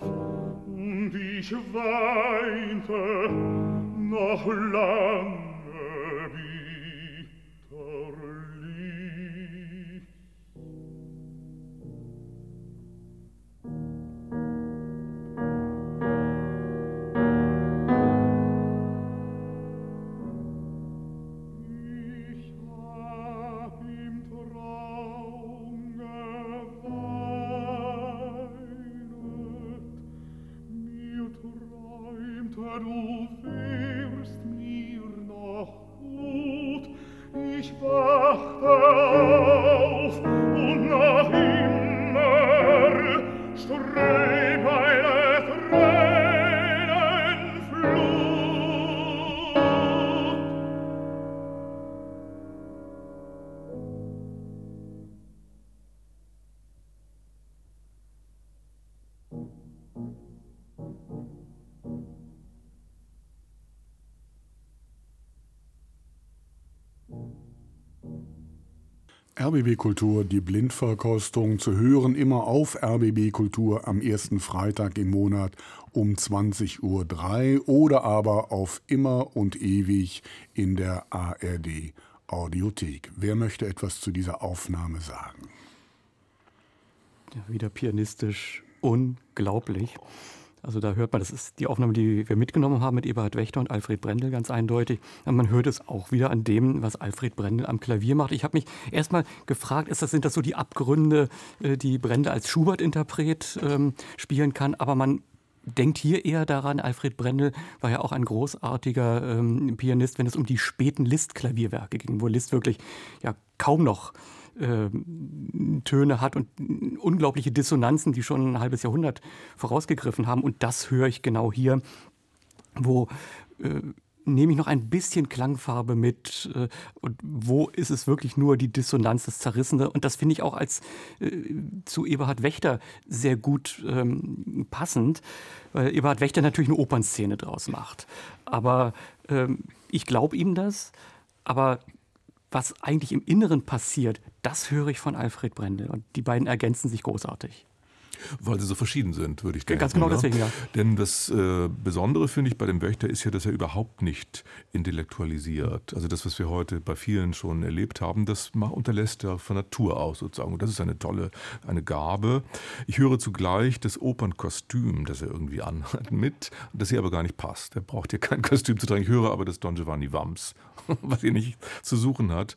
auf und ich weinte noch lang RBB Kultur, die Blindverkostung zu hören, immer auf RBB Kultur am ersten Freitag im Monat um 20.03 Uhr oder aber auf immer und ewig in der ARD Audiothek. Wer möchte etwas zu dieser Aufnahme sagen? Ja, wieder pianistisch unglaublich. Also da hört man, das ist die Aufnahme, die wir mitgenommen haben mit Eberhard Wächter und Alfred Brendel ganz eindeutig. Und man hört es auch wieder an dem, was Alfred Brendel am Klavier macht. Ich habe mich erstmal gefragt, ist das, sind das so die Abgründe, äh, die Brendel als Schubert-Interpret ähm, spielen kann? Aber man denkt hier eher daran, Alfred Brendel war ja auch ein großartiger ähm, Pianist, wenn es um die späten Liszt-Klavierwerke ging, wo Liszt wirklich ja kaum noch äh, Töne hat und unglaubliche Dissonanzen, die schon ein halbes Jahrhundert vorausgegriffen haben. Und das höre ich genau hier, wo äh, nehme ich noch ein bisschen Klangfarbe mit äh, und wo ist es wirklich nur die Dissonanz, das Zerrissene. Und das finde ich auch als äh, zu Eberhard Wächter sehr gut ähm, passend, weil Eberhard Wächter natürlich eine Opernszene draus macht. Aber ähm, ich glaube ihm das, aber was eigentlich im Inneren passiert, das höre ich von Alfred Brendel. Und die beiden ergänzen sich großartig. Weil sie so verschieden sind, würde ich denken. Ganz genau ja? deswegen, ja. Denn das äh, Besondere, finde ich, bei dem Wächter ist ja, dass er überhaupt nicht intellektualisiert. Also das, was wir heute bei vielen schon erlebt haben, das unterlässt er von Natur aus sozusagen. Und das ist eine tolle, eine Gabe. Ich höre zugleich das Opernkostüm, das er irgendwie anhat, mit, das hier aber gar nicht passt. Er braucht hier kein Kostüm zu tragen. Ich höre aber das Don Giovanni Wams, was hier nicht zu suchen hat.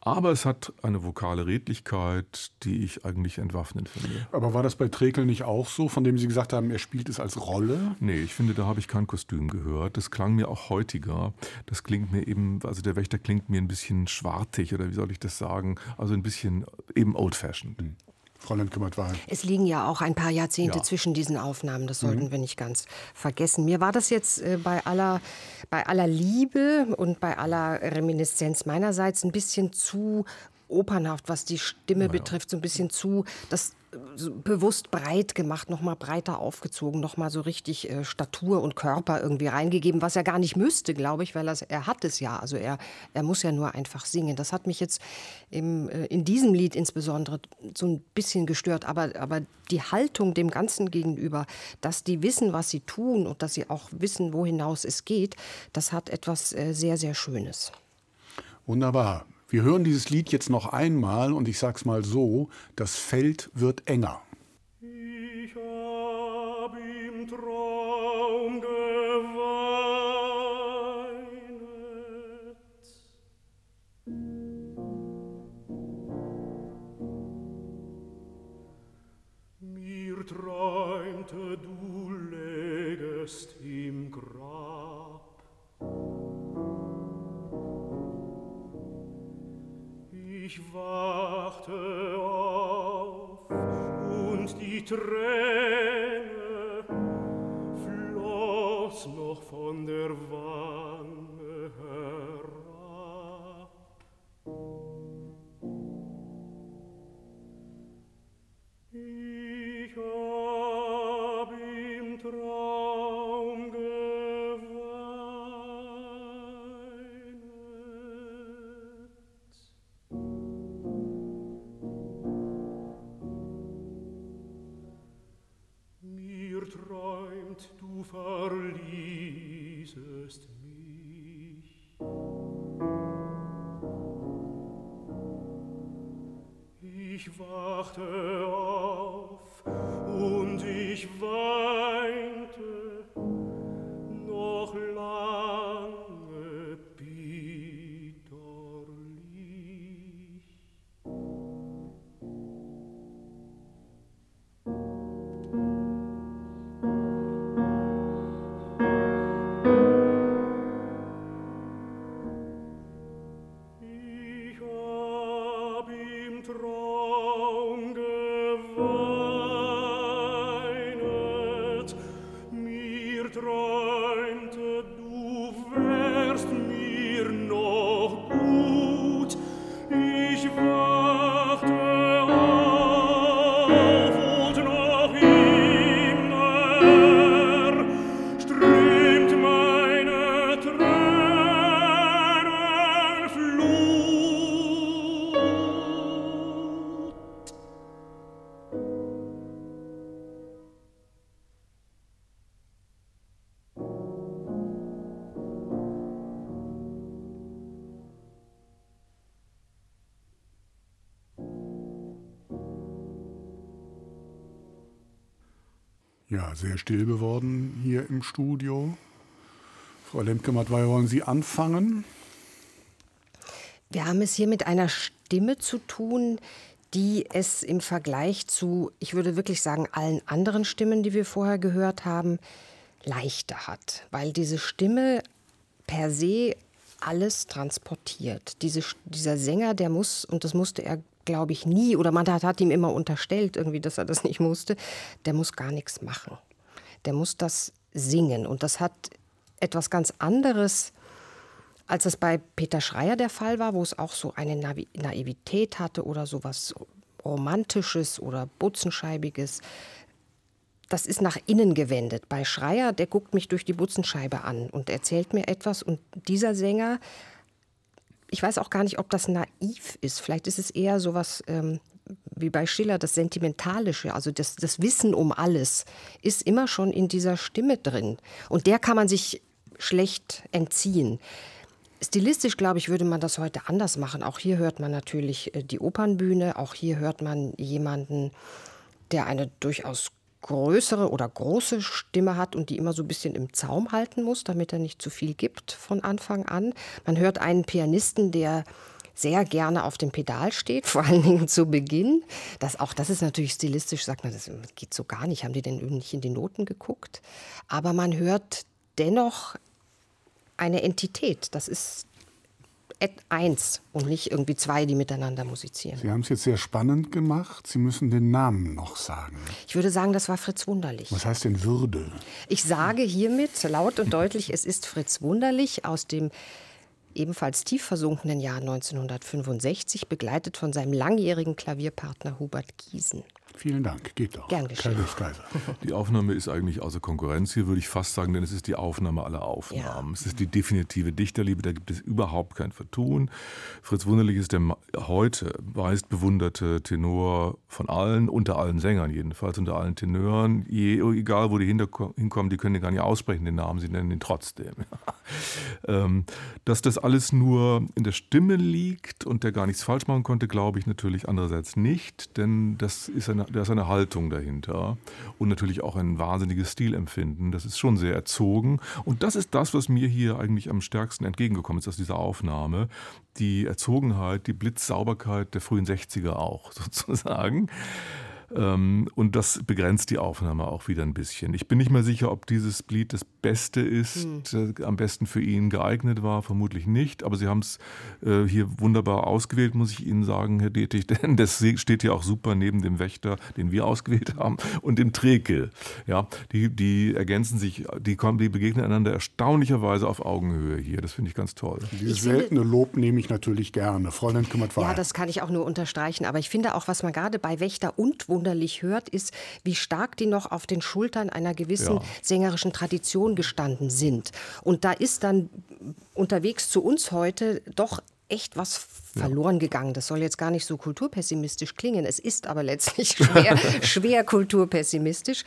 Aber es hat eine vokale Redlichkeit, die ich eigentlich entwaffnend finde. Aber war das bei Trekel nicht auch so, von dem Sie gesagt haben, er spielt es als Rolle? Nee, ich finde, da habe ich kein Kostüm gehört. Das klang mir auch heutiger. Das klingt mir eben, also der Wächter klingt mir ein bisschen schwartig oder wie soll ich das sagen? Also ein bisschen eben old-fashioned. Mhm. Frau Lemke-Wahl. Es liegen ja auch ein paar Jahrzehnte ja. zwischen diesen Aufnahmen, das sollten mhm. wir nicht ganz vergessen. Mir war das jetzt äh, bei, aller, bei aller Liebe und bei aller Reminiszenz meinerseits ein bisschen zu opernhaft, was die Stimme naja. betrifft, so ein bisschen zu. Das bewusst breit gemacht, noch mal breiter aufgezogen, noch mal so richtig äh, Statur und Körper irgendwie reingegeben, was er gar nicht müsste, glaube ich, weil er, er hat es ja. Also er, er muss ja nur einfach singen. Das hat mich jetzt im, äh, in diesem Lied insbesondere so ein bisschen gestört. Aber, aber die Haltung dem Ganzen gegenüber, dass die wissen, was sie tun und dass sie auch wissen, wo hinaus es geht, das hat etwas äh, sehr, sehr Schönes. Wunderbar. Wir hören dieses Lied jetzt noch einmal und ich sag's mal so, das Feld wird enger. Ich hab im Traum geweint. Mir träumte, du lägest ich wachte auf und die Träne floss noch von der Wange. Ich wachte auf und ich weinte Sehr still geworden hier im Studio. Frau Lemke-Mattwey, wollen Sie anfangen? Wir haben es hier mit einer Stimme zu tun, die es im Vergleich zu, ich würde wirklich sagen, allen anderen Stimmen, die wir vorher gehört haben, leichter hat. Weil diese Stimme per se alles transportiert. Diese, dieser Sänger, der muss, und das musste er, glaube ich, nie, oder man hat, hat ihm immer unterstellt, irgendwie, dass er das nicht musste, der muss gar nichts machen. Der muss das singen. Und das hat etwas ganz anderes, als es bei Peter Schreier der Fall war, wo es auch so eine Naivität hatte oder so was Romantisches oder Butzenscheibiges. Das ist nach innen gewendet. Bei Schreier, der guckt mich durch die Butzenscheibe an und erzählt mir etwas. Und dieser Sänger, ich weiß auch gar nicht, ob das naiv ist. Vielleicht ist es eher so was ähm, wie bei Schiller, das Sentimentalische, also das, das Wissen um alles, ist immer schon in dieser Stimme drin. Und der kann man sich schlecht entziehen. Stilistisch, glaube ich, würde man das heute anders machen. Auch hier hört man natürlich äh, die Opernbühne, auch hier hört man jemanden, der eine durchaus größere oder große Stimme hat und die immer so ein bisschen im Zaum halten muss, damit er nicht zu viel gibt von Anfang an. Man hört einen Pianisten, der sehr gerne auf dem Pedal steht, vor allen Dingen zu Beginn. Das, auch das ist natürlich stilistisch, sagt man, das geht so gar nicht. Haben die denn nicht in die Noten geguckt? Aber man hört dennoch eine Entität. Das ist eins und nicht irgendwie zwei, die miteinander musizieren. Sie haben es jetzt sehr spannend gemacht. Sie müssen den Namen noch sagen. Ich würde sagen, das war Fritz Wunderlich. Was heißt denn Würde? Ich sage hiermit laut und deutlich, es ist Fritz Wunderlich aus dem ebenfalls tief versunkenen Jahr 1965, begleitet von seinem langjährigen Klavierpartner Hubert Giesen. Vielen Dank, geht doch. Gern geschehen. Die Aufnahme ist eigentlich außer Konkurrenz hier, würde ich fast sagen, denn es ist die Aufnahme aller Aufnahmen. Ja. Es ist die definitive Dichterliebe, da gibt es überhaupt kein Vertun. Fritz Wunderlich ist der heute meist bewunderte Tenor von allen, unter allen Sängern jedenfalls, unter allen Tenören. Je, egal, wo die hinkommen, die können den gar nicht aussprechen, den Namen, sie nennen ihn trotzdem. Ähm, dass das alles nur in der Stimme liegt und der gar nichts falsch machen konnte, glaube ich natürlich andererseits nicht, denn das ist eine, da ist eine Haltung dahinter und natürlich auch ein wahnsinniges Stilempfinden. Das ist schon sehr erzogen und das ist das, was mir hier eigentlich am stärksten entgegengekommen ist aus dieser Aufnahme. Die Erzogenheit, die Blitzsauberkeit der frühen 60er auch sozusagen. Ähm, und das begrenzt die Aufnahme auch wieder ein bisschen. Ich bin nicht mehr sicher, ob dieses Lied das Beste ist, hm. am besten für ihn geeignet war, vermutlich nicht. Aber Sie haben es äh, hier wunderbar ausgewählt, muss ich Ihnen sagen, Herr Detig, denn das steht ja auch super neben dem Wächter, den wir ausgewählt haben, und dem Trekel. Ja, die, die ergänzen sich, die, kommen, die begegnen einander erstaunlicherweise auf Augenhöhe hier. Das finde ich ganz toll. Dieses seltene Lob nehme ich natürlich gerne. Fräulein kümmert Ja, das kann ich auch nur unterstreichen. Aber ich finde auch, was man gerade bei Wächter und wunderlich hört, ist, wie stark die noch auf den Schultern einer gewissen ja. sängerischen Tradition gestanden sind. Und da ist dann unterwegs zu uns heute doch echt was verloren gegangen. Das soll jetzt gar nicht so kulturpessimistisch klingen. Es ist aber letztlich schwer, schwer kulturpessimistisch.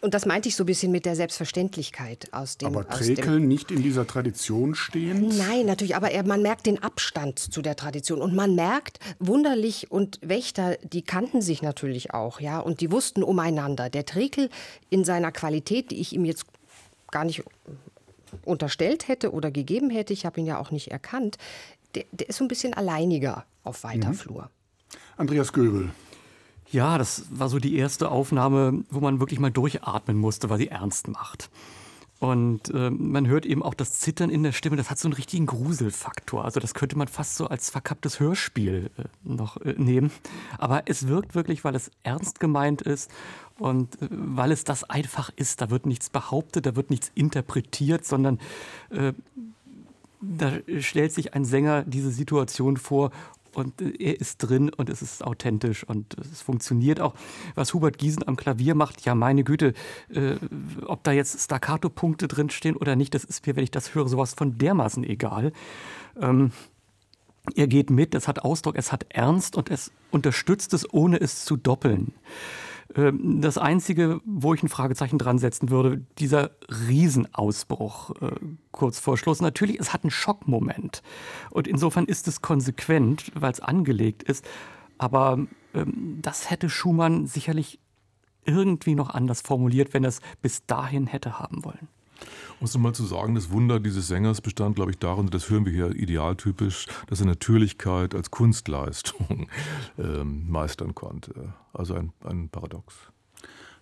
Und das meinte ich so ein bisschen mit der Selbstverständlichkeit aus dem. Aber Trekel nicht in dieser Tradition stehen? Nein, natürlich, aber er, man merkt den Abstand zu der Tradition. Und man merkt, Wunderlich und Wächter, die kannten sich natürlich auch, ja, und die wussten umeinander. Der Trekel in seiner Qualität, die ich ihm jetzt gar nicht unterstellt hätte oder gegeben hätte, ich habe ihn ja auch nicht erkannt, der, der, ist so ein bisschen alleiniger auf weiter mhm. Flur. Andreas Göbel. Ja, das war so die erste Aufnahme, wo man wirklich mal durchatmen musste, weil sie ernst macht. Und äh, man hört eben auch das Zittern in der Stimme, das hat so einen richtigen Gruselfaktor. Also das könnte man fast so als verkapptes Hörspiel äh, noch äh, nehmen. Aber es wirkt wirklich, weil es ernst gemeint ist und äh, weil es das einfach ist. Da wird nichts behauptet, da wird nichts interpretiert, sondern äh, da stellt sich ein Sänger diese Situation vor und äh, er ist drin und es ist authentisch und es funktioniert auch. Was Hubert Giesen am Klavier macht, ja meine Güte, äh, ob da jetzt Staccato-Punkte drinstehen oder nicht, das ist mir, wenn ich das höre, sowas von dermaßen egal. Ähm, er geht mit, es hat Ausdruck, es hat Ernst und es unterstützt es, ohne es zu doppeln. Ähm, das Einzige, wo ich ein Fragezeichen dran setzen würde, dieser Riesenausbruch äh, kurz vor Schluss. Natürlich, es hat einen Schockmoment. Und insofern ist es konsequent, weil es angelegt ist. Aber ähm, das hätte Schumann sicherlich irgendwie noch anders formuliert, wenn er es bis dahin hätte haben wollen. Um es mal zu sagen, das Wunder dieses Sängers bestand, glaube ich, darin, das hören wir hier idealtypisch, dass er Natürlichkeit als Kunstleistung ähm, meistern konnte. Also ein, ein Paradox.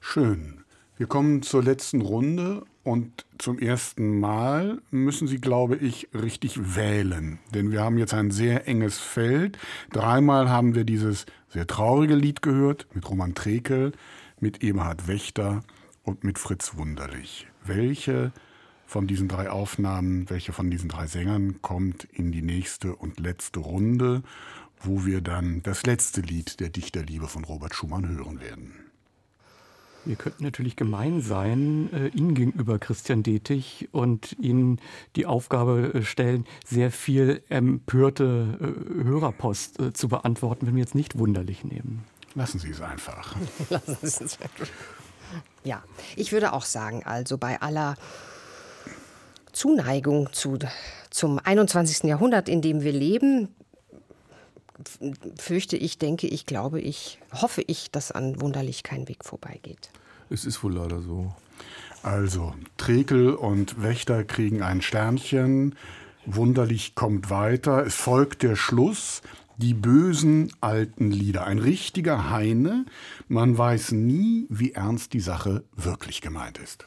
Schön. Wir kommen zur letzten Runde und zum ersten Mal müssen Sie, glaube ich, richtig wählen. Denn wir haben jetzt ein sehr enges Feld. Dreimal haben wir dieses sehr traurige Lied gehört mit Roman Trekel, mit Eberhard Wächter und mit Fritz Wunderlich. Welche von diesen drei Aufnahmen, welche von diesen drei Sängern kommt in die nächste und letzte Runde, wo wir dann das letzte Lied der Dichterliebe von Robert Schumann hören werden? Wir könnten natürlich gemein sein äh, Ihnen gegenüber, Christian Detig, und Ihnen die Aufgabe äh, stellen, sehr viel empörte äh, Hörerpost äh, zu beantworten, wenn wir jetzt nicht wunderlich nehmen. Lassen Sie es einfach. Lassen Sie es einfach. Ja, ich würde auch sagen, also bei aller Zuneigung zu, zum 21. Jahrhundert, in dem wir leben, fürchte ich, denke ich, glaube ich, hoffe ich, dass an Wunderlich kein Weg vorbeigeht. Es ist wohl leider so. Also, Trekel und Wächter kriegen ein Sternchen. Wunderlich kommt weiter. Es folgt der Schluss. Die bösen alten Lieder. Ein richtiger Heine. Man weiß nie, wie ernst die Sache wirklich gemeint ist.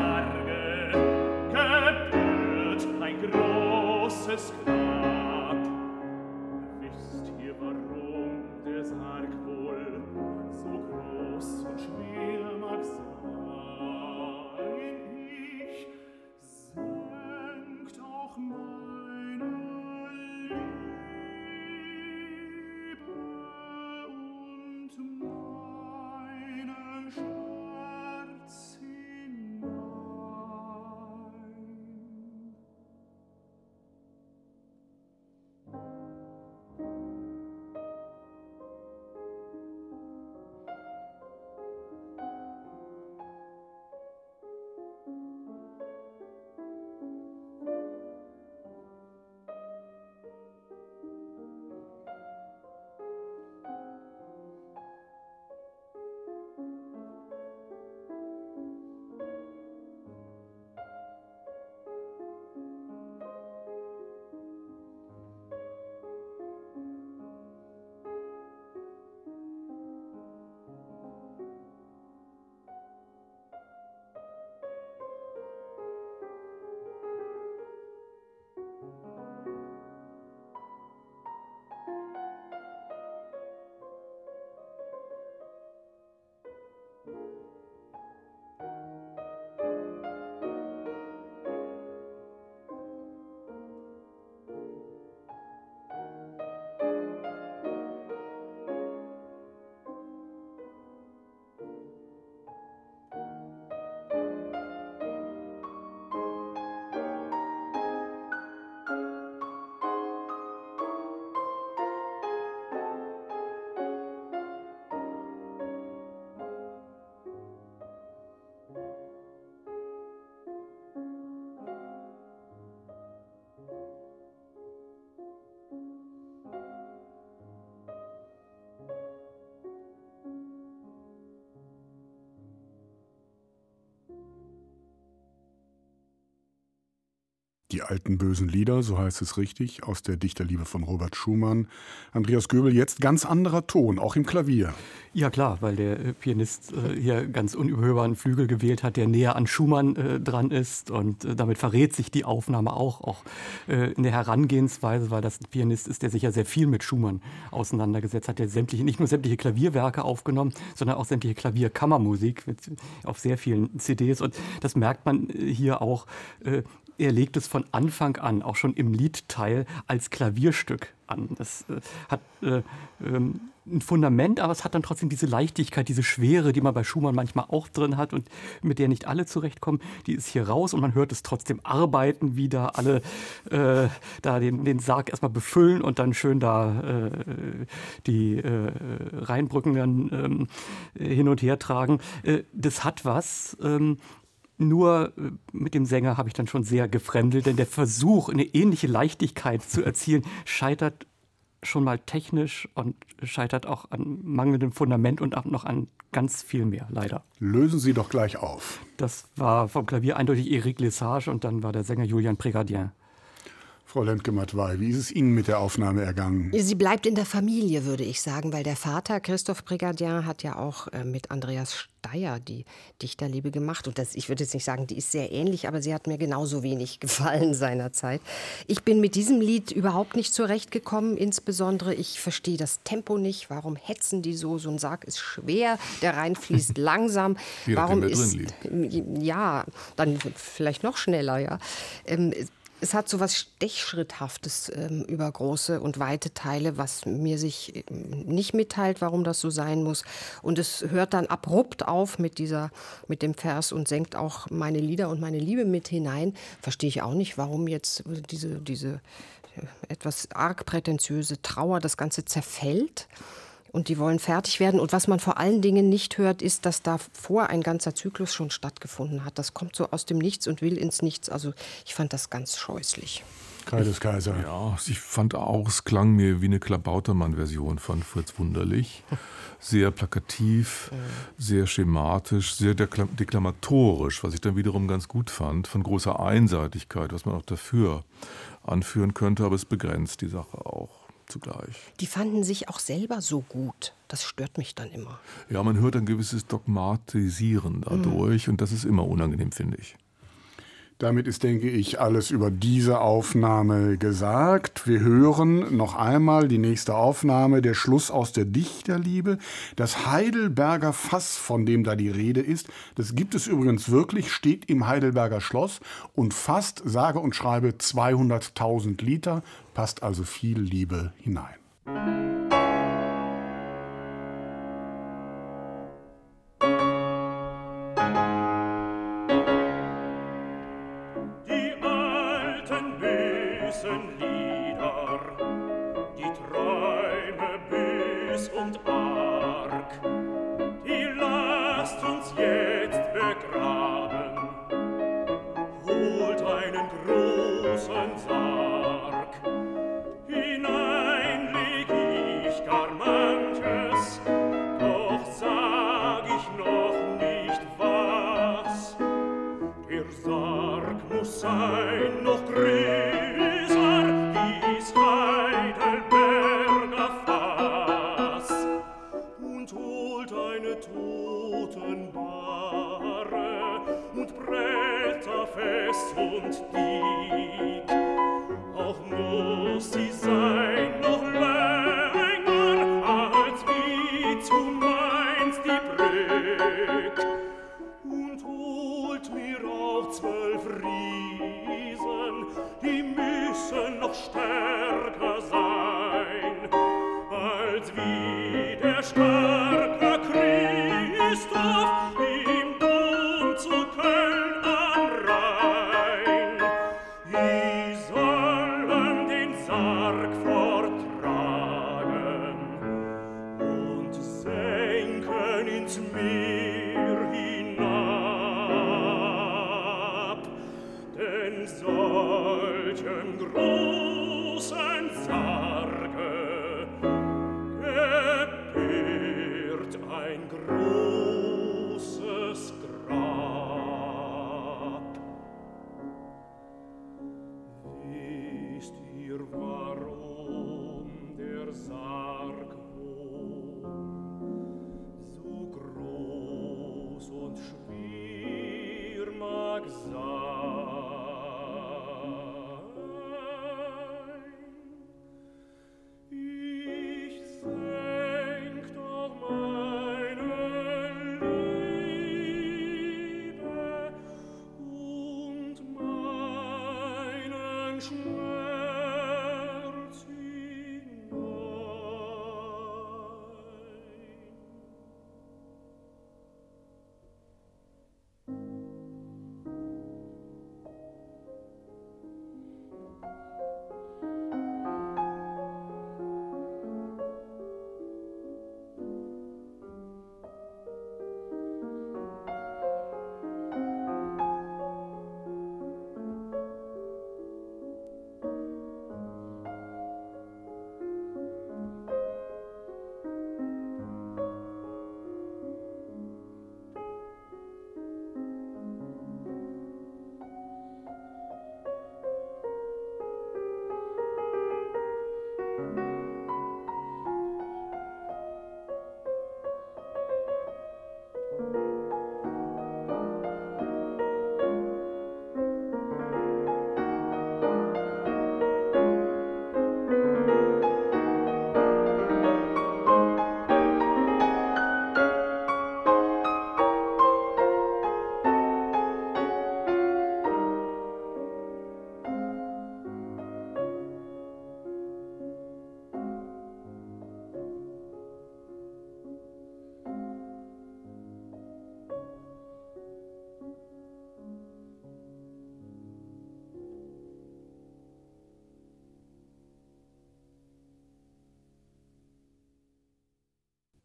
Die alten bösen Lieder, so heißt es richtig, aus der Dichterliebe von Robert Schumann. Andreas Göbel, jetzt ganz anderer Ton, auch im Klavier. Ja klar, weil der äh, Pianist äh, hier ganz unüberhörbaren Flügel gewählt hat, der näher an Schumann äh, dran ist. Und äh, damit verrät sich die Aufnahme auch, auch äh, in der Herangehensweise, weil das ein Pianist ist, der sich ja sehr viel mit Schumann auseinandergesetzt hat, der sämtliche, nicht nur sämtliche Klavierwerke aufgenommen, sondern auch sämtliche Klavierkammermusik auf sehr vielen CDs und das merkt man äh, hier auch er legt es von Anfang an, auch schon im Liedteil, als Klavierstück an. Das äh, hat äh, ähm, ein Fundament, aber es hat dann trotzdem diese Leichtigkeit, diese Schwere, die man bei Schumann manchmal auch drin hat und mit der nicht alle zurechtkommen. Die ist hier raus und man hört es trotzdem arbeiten, wie da alle äh, da den, den Sarg erstmal befüllen und dann schön da äh, die äh, Rheinbrücken dann ähm, hin und her tragen. Äh, das hat was. Ähm, nur äh, mit dem Sänger habe ich dann schon sehr gefremdelt, denn der Versuch, eine ähnliche Leichtigkeit zu erzielen, scheitert schon mal technisch und scheitert auch an mangelndem Fundament und auch noch an ganz viel mehr, leider. Lösen Sie doch gleich auf. Das war vom Klavier eindeutig Eric Lesage und dann war der Sänger Julian Pregadien. Frau Lemke-Matwei, wie ist es Ihnen mit der Aufnahme ergangen? Sie bleibt in der Familie, würde ich sagen, weil der Vater, Christoph Brigadier, hat ja auch äh, mit Andreas Steyer die Dichterliebe gemacht. Und das, ich würde jetzt nicht sagen, die ist sehr ähnlich, aber sie hat mir genauso wenig gefallen seinerzeit. Ich bin mit diesem Lied überhaupt nicht zurechtgekommen. Insbesondere, ich verstehe das Tempo nicht. Warum hetzen die so? So ein Sarg ist schwer, der Rhein fließt langsam. Wie Warum ist. Ja, dann vielleicht noch schneller, ja. Ähm, es hat so was Stechschritthaftes ähm, über große und weite Teile, was mir sich ähm, nicht mitteilt, warum das so sein muss. Und es hört dann abrupt auf mit, dieser, mit dem Vers und senkt auch meine Lieder und meine Liebe mit hinein. Verstehe ich auch nicht, warum jetzt diese, diese äh, etwas arg prätentiöse Trauer das Ganze zerfällt und die wollen fertig werden. Und was man vor allen Dingen nicht hört, ist, dass davor ein ganzer Zyklus schon stattgefunden hat. Das kommt so aus dem Nichts und will ins Nichts. Also ich fand das ganz scheußlich. Kaides Kaiser. Ja, ich fand auch, es klang mir wie eine Klabautermann-Version von Fritz Wunderlich. Sehr plakativ, sehr schematisch, sehr deklamatorisch, was ich dann wiederum ganz gut fand, von großer Einseitigkeit, was man auch dafür anführen könnte, aber es begrenzt die Sache auch zugleich. Die fanden sich auch selber so gut. Das stört mich dann immer. Ja, man hört ein gewisses Dogmatisieren dadurch mhm. und das ist immer unangenehm, finde ich. Damit ist, denke ich, alles über diese Aufnahme gesagt. Wir hören noch einmal die nächste Aufnahme, der Schluss aus der Dichterliebe. Das Heidelberger Fass, von dem da die Rede ist, das gibt es übrigens wirklich, steht im Heidelberger Schloss und fast, sage und schreibe, 200.000 Liter, passt also viel Liebe hinein.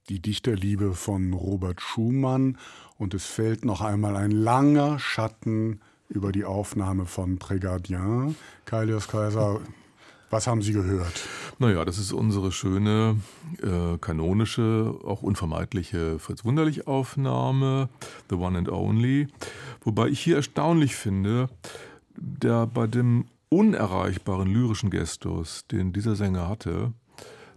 Die Dichterliebe von Robert Schumann und es fällt noch einmal ein langer Schatten über die Aufnahme von Prégardien. Kailios Kaiser, was haben Sie gehört? Naja, das ist unsere schöne, äh, kanonische, auch unvermeidliche Fritz Wunderlich-Aufnahme, The One and Only. Wobei ich hier erstaunlich finde, der bei dem unerreichbaren lyrischen Gestus, den dieser Sänger hatte,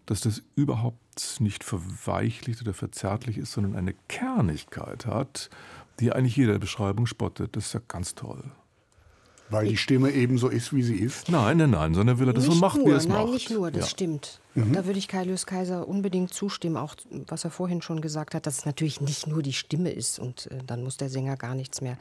dass das überhaupt nicht verweichlicht oder verzärtlich ist, sondern eine Kernigkeit hat, die eigentlich jeder Beschreibung spottet. Das ist ja ganz toll. Weil die Stimme ebenso ist, wie sie ist? Nein, nein, nein, sondern will er das nicht so macht, nur, wie er es macht. Nein, nicht nur, das ja. stimmt. Mhm. Da würde ich Kai Lös Kaiser unbedingt zustimmen, auch was er vorhin schon gesagt hat, dass es natürlich nicht nur die Stimme ist und äh, dann muss der Sänger gar nichts mehr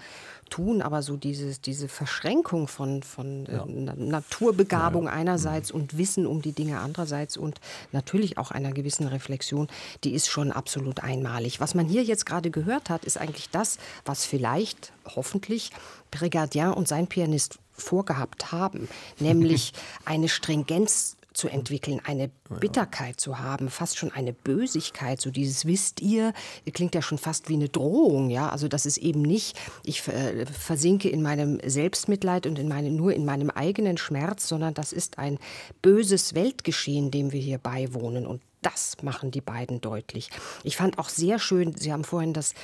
tun, aber so dieses, diese Verschränkung von, von äh, Na Naturbegabung Ja, ja. einerseits und Wissen um die Dinge andererseits und natürlich auch einer gewissen Reflexion, die ist schon absolut einmalig. Was man hier jetzt gerade gehört hat, ist eigentlich das, was vielleicht, hoffentlich, Brigadier und sein Pianist vorgehabt haben, nämlich eine Stringenz zu entwickeln, eine Bitterkeit zu haben, fast schon eine Bösigkeit, so dieses wisst ihr, klingt ja schon fast wie eine Drohung, ja, also das ist eben nicht, ich äh, versinke in meinem Selbstmitleid und in meine, nur in meinem eigenen Schmerz, sondern das ist ein böses Weltgeschehen, dem wir hier beiwohnen und das machen die beiden deutlich. Ich fand auch sehr schön, Sie haben vorhin das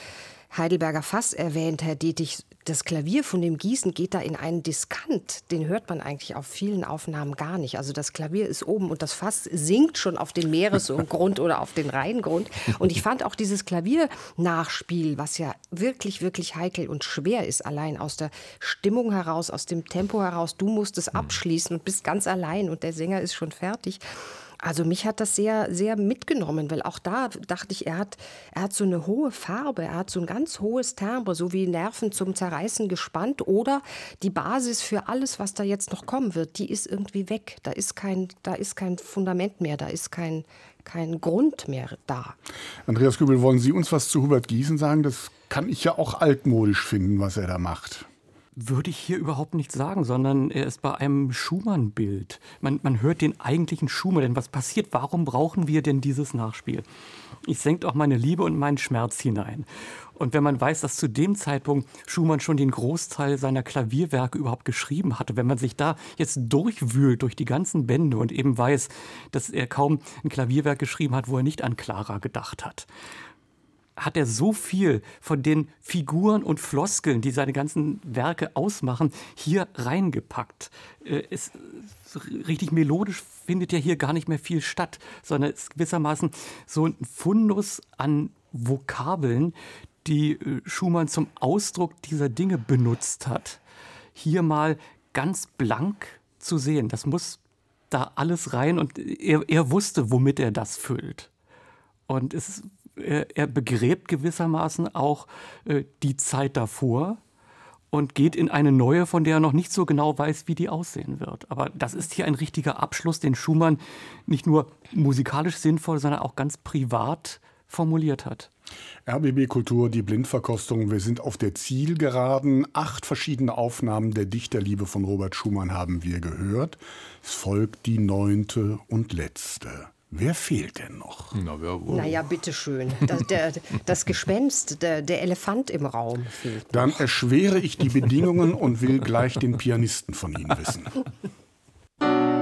Heidelberger Fass erwähnt, Herr Dietrich. Das Klavier von dem Gießen geht da in einen Diskant. Den hört man eigentlich auf vielen Aufnahmen gar nicht. Also das Klavier ist oben und das Fass sinkt schon auf den Meeresgrund oder auf den Rheingrund. Und ich fand auch dieses Klaviernachspiel, was ja wirklich, wirklich heikel und schwer ist, allein aus der Stimmung heraus, aus dem Tempo heraus. Du musst es abschließen und bist ganz allein und der Sänger ist schon fertig. Also mich hat das sehr, sehr mitgenommen, weil auch da dachte ich, er hat, er hat so eine hohe Farbe, er hat so ein ganz hohes Timbre, so wie Nerven zum Zerreißen gespannt oder die Basis für alles, was da jetzt noch kommen wird, die ist irgendwie weg. Da ist kein, da ist kein Fundament mehr, da ist kein, kein Grund mehr da. Andreas Kübel, wollen Sie uns was zu Hubert Giesen sagen? Das kann ich ja auch altmodisch finden, was er da macht. Würde ich hier überhaupt nicht sagen, sondern er ist bei einem Schumann-Bild. Man, man hört den eigentlichen Schumann. Denn was passiert? Warum brauchen wir denn dieses Nachspiel? Ich senkt auch meine Liebe und meinen Schmerz hinein. Und wenn man weiß, dass zu dem Zeitpunkt Schumann schon den Großteil seiner Klavierwerke überhaupt geschrieben hatte, wenn man sich da jetzt durchwühlt durch die ganzen Bände und eben weiß, dass er kaum ein Klavierwerk geschrieben hat, wo er nicht an Clara gedacht hat, hat er so viel von den Figuren und Floskeln, die seine ganzen Werke ausmachen, hier reingepackt. Äh, Es, richtig melodisch findet ja hier gar nicht mehr viel statt, sondern es ist gewissermaßen so ein Fundus an Vokabeln, die äh, Schumann zum Ausdruck dieser Dinge benutzt hat. Hier mal ganz blank zu sehen. Das muss da alles rein und er, er wusste, womit er das füllt. Und es, er, er begräbt gewissermaßen auch äh, die Zeit davor und geht in eine neue, von der er noch nicht so genau weiß, wie die aussehen wird. Aber das ist hier ein richtiger Abschluss, den Schumann nicht nur musikalisch sinnvoll, sondern auch ganz privat formuliert hat. RBB Kultur, die Blindverkostung. Wir sind auf der Zielgeraden. Acht verschiedene Aufnahmen der Dichterliebe von Robert Schumann haben wir gehört. Es folgt die neunte und letzte. Wer fehlt denn noch? Na, wer wohl? Naja, bitteschön. Das, der, das Gespenst, der, der Elefant im Raum fehlt. Dann erschwere ich die Bedingungen und will gleich den Pianisten von Ihnen wissen.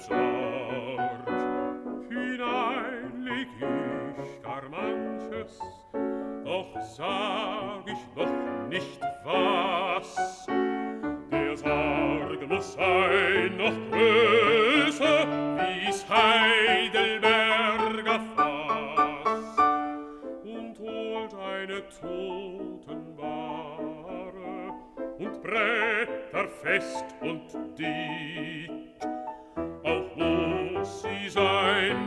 Sarg, hinein leg ich gar manches, doch sag ich noch nicht was. Der Sarg muss sein noch größer wie's Heidelberger Fass und holt eine Totenbahre und Bretter fest und dick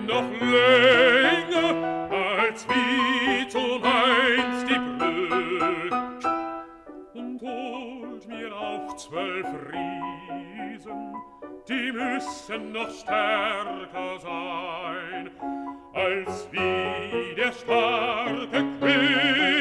noch länger, als wie zum einst die Brück. Und holt mir auf zwölf Riesen, die müssen noch stärker sein, als wie der starke König.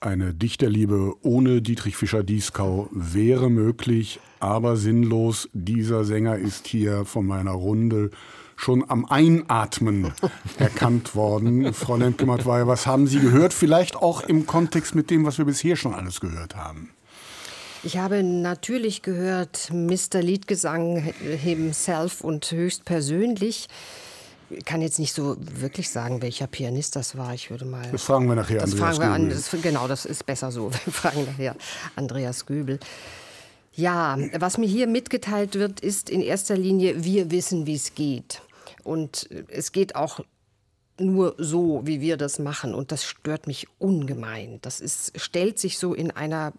Eine Dichterliebe ohne Dietrich Fischer-Dieskau wäre möglich, aber sinnlos. Dieser Sänger ist hier von meiner Runde schon am Einatmen erkannt worden. Frau Lemke-Mattweier, was haben Sie gehört? Vielleicht auch im Kontext mit dem, was wir bisher schon alles gehört haben. Ich habe natürlich gehört Mr. Liedgesang himself und höchstpersönlich. Ich kann jetzt nicht so wirklich sagen, welcher Pianist das war. Ich würde mal. Das fragen wir nachher Das Andreas fragen wir an. Göbel. Das, genau, das ist besser so. Wir fragen nachher Andreas Göbel. Ja, was mir hier mitgeteilt wird, ist in erster Linie, wir wissen, wie es geht. Und es geht auch nur so, wie wir das machen. Und das stört mich ungemein. Das ist, stellt sich so in einer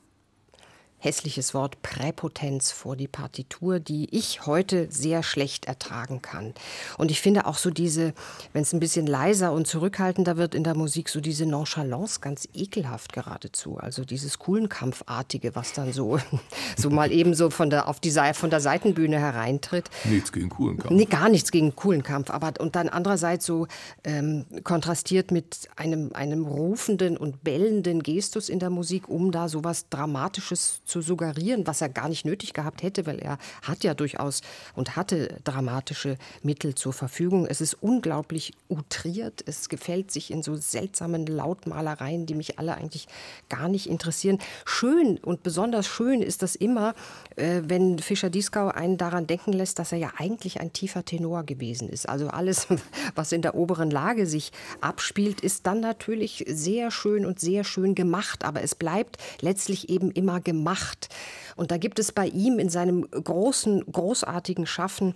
hässliches Wort Präpotenz vor die Partitur, die ich heute sehr schlecht ertragen kann. Und ich finde auch so diese, wenn es ein bisschen leiser und zurückhaltender wird in der Musik, so diese Nonchalance ganz ekelhaft geradezu. Also dieses Kuhlenkampfartige, was dann so, so mal eben so von der, auf die, von der Seitenbühne hereintritt. Nichts gegen Kuhlenkampf. Nee, gar nichts gegen Kuhlenkampf. Aber und dann andererseits so ähm, kontrastiert mit einem, einem rufenden und bellenden Gestus in der Musik, um da sowas Dramatisches zu suggerieren, was er gar nicht nötig gehabt hätte, weil er hat ja durchaus und hatte dramatische Mittel zur Verfügung. Es ist unglaublich outriert, es gefällt sich in so seltsamen Lautmalereien, die mich alle eigentlich gar nicht interessieren. Schön und besonders schön ist das immer, äh, wenn Fischer-Dieskau einen daran denken lässt, dass er ja eigentlich ein tiefer Tenor gewesen ist. Also alles, was in der oberen Lage sich abspielt, ist dann natürlich sehr schön und sehr schön gemacht, aber es bleibt letztlich eben immer gemacht. Und da gibt es bei ihm in seinem großen, großartigen Schaffen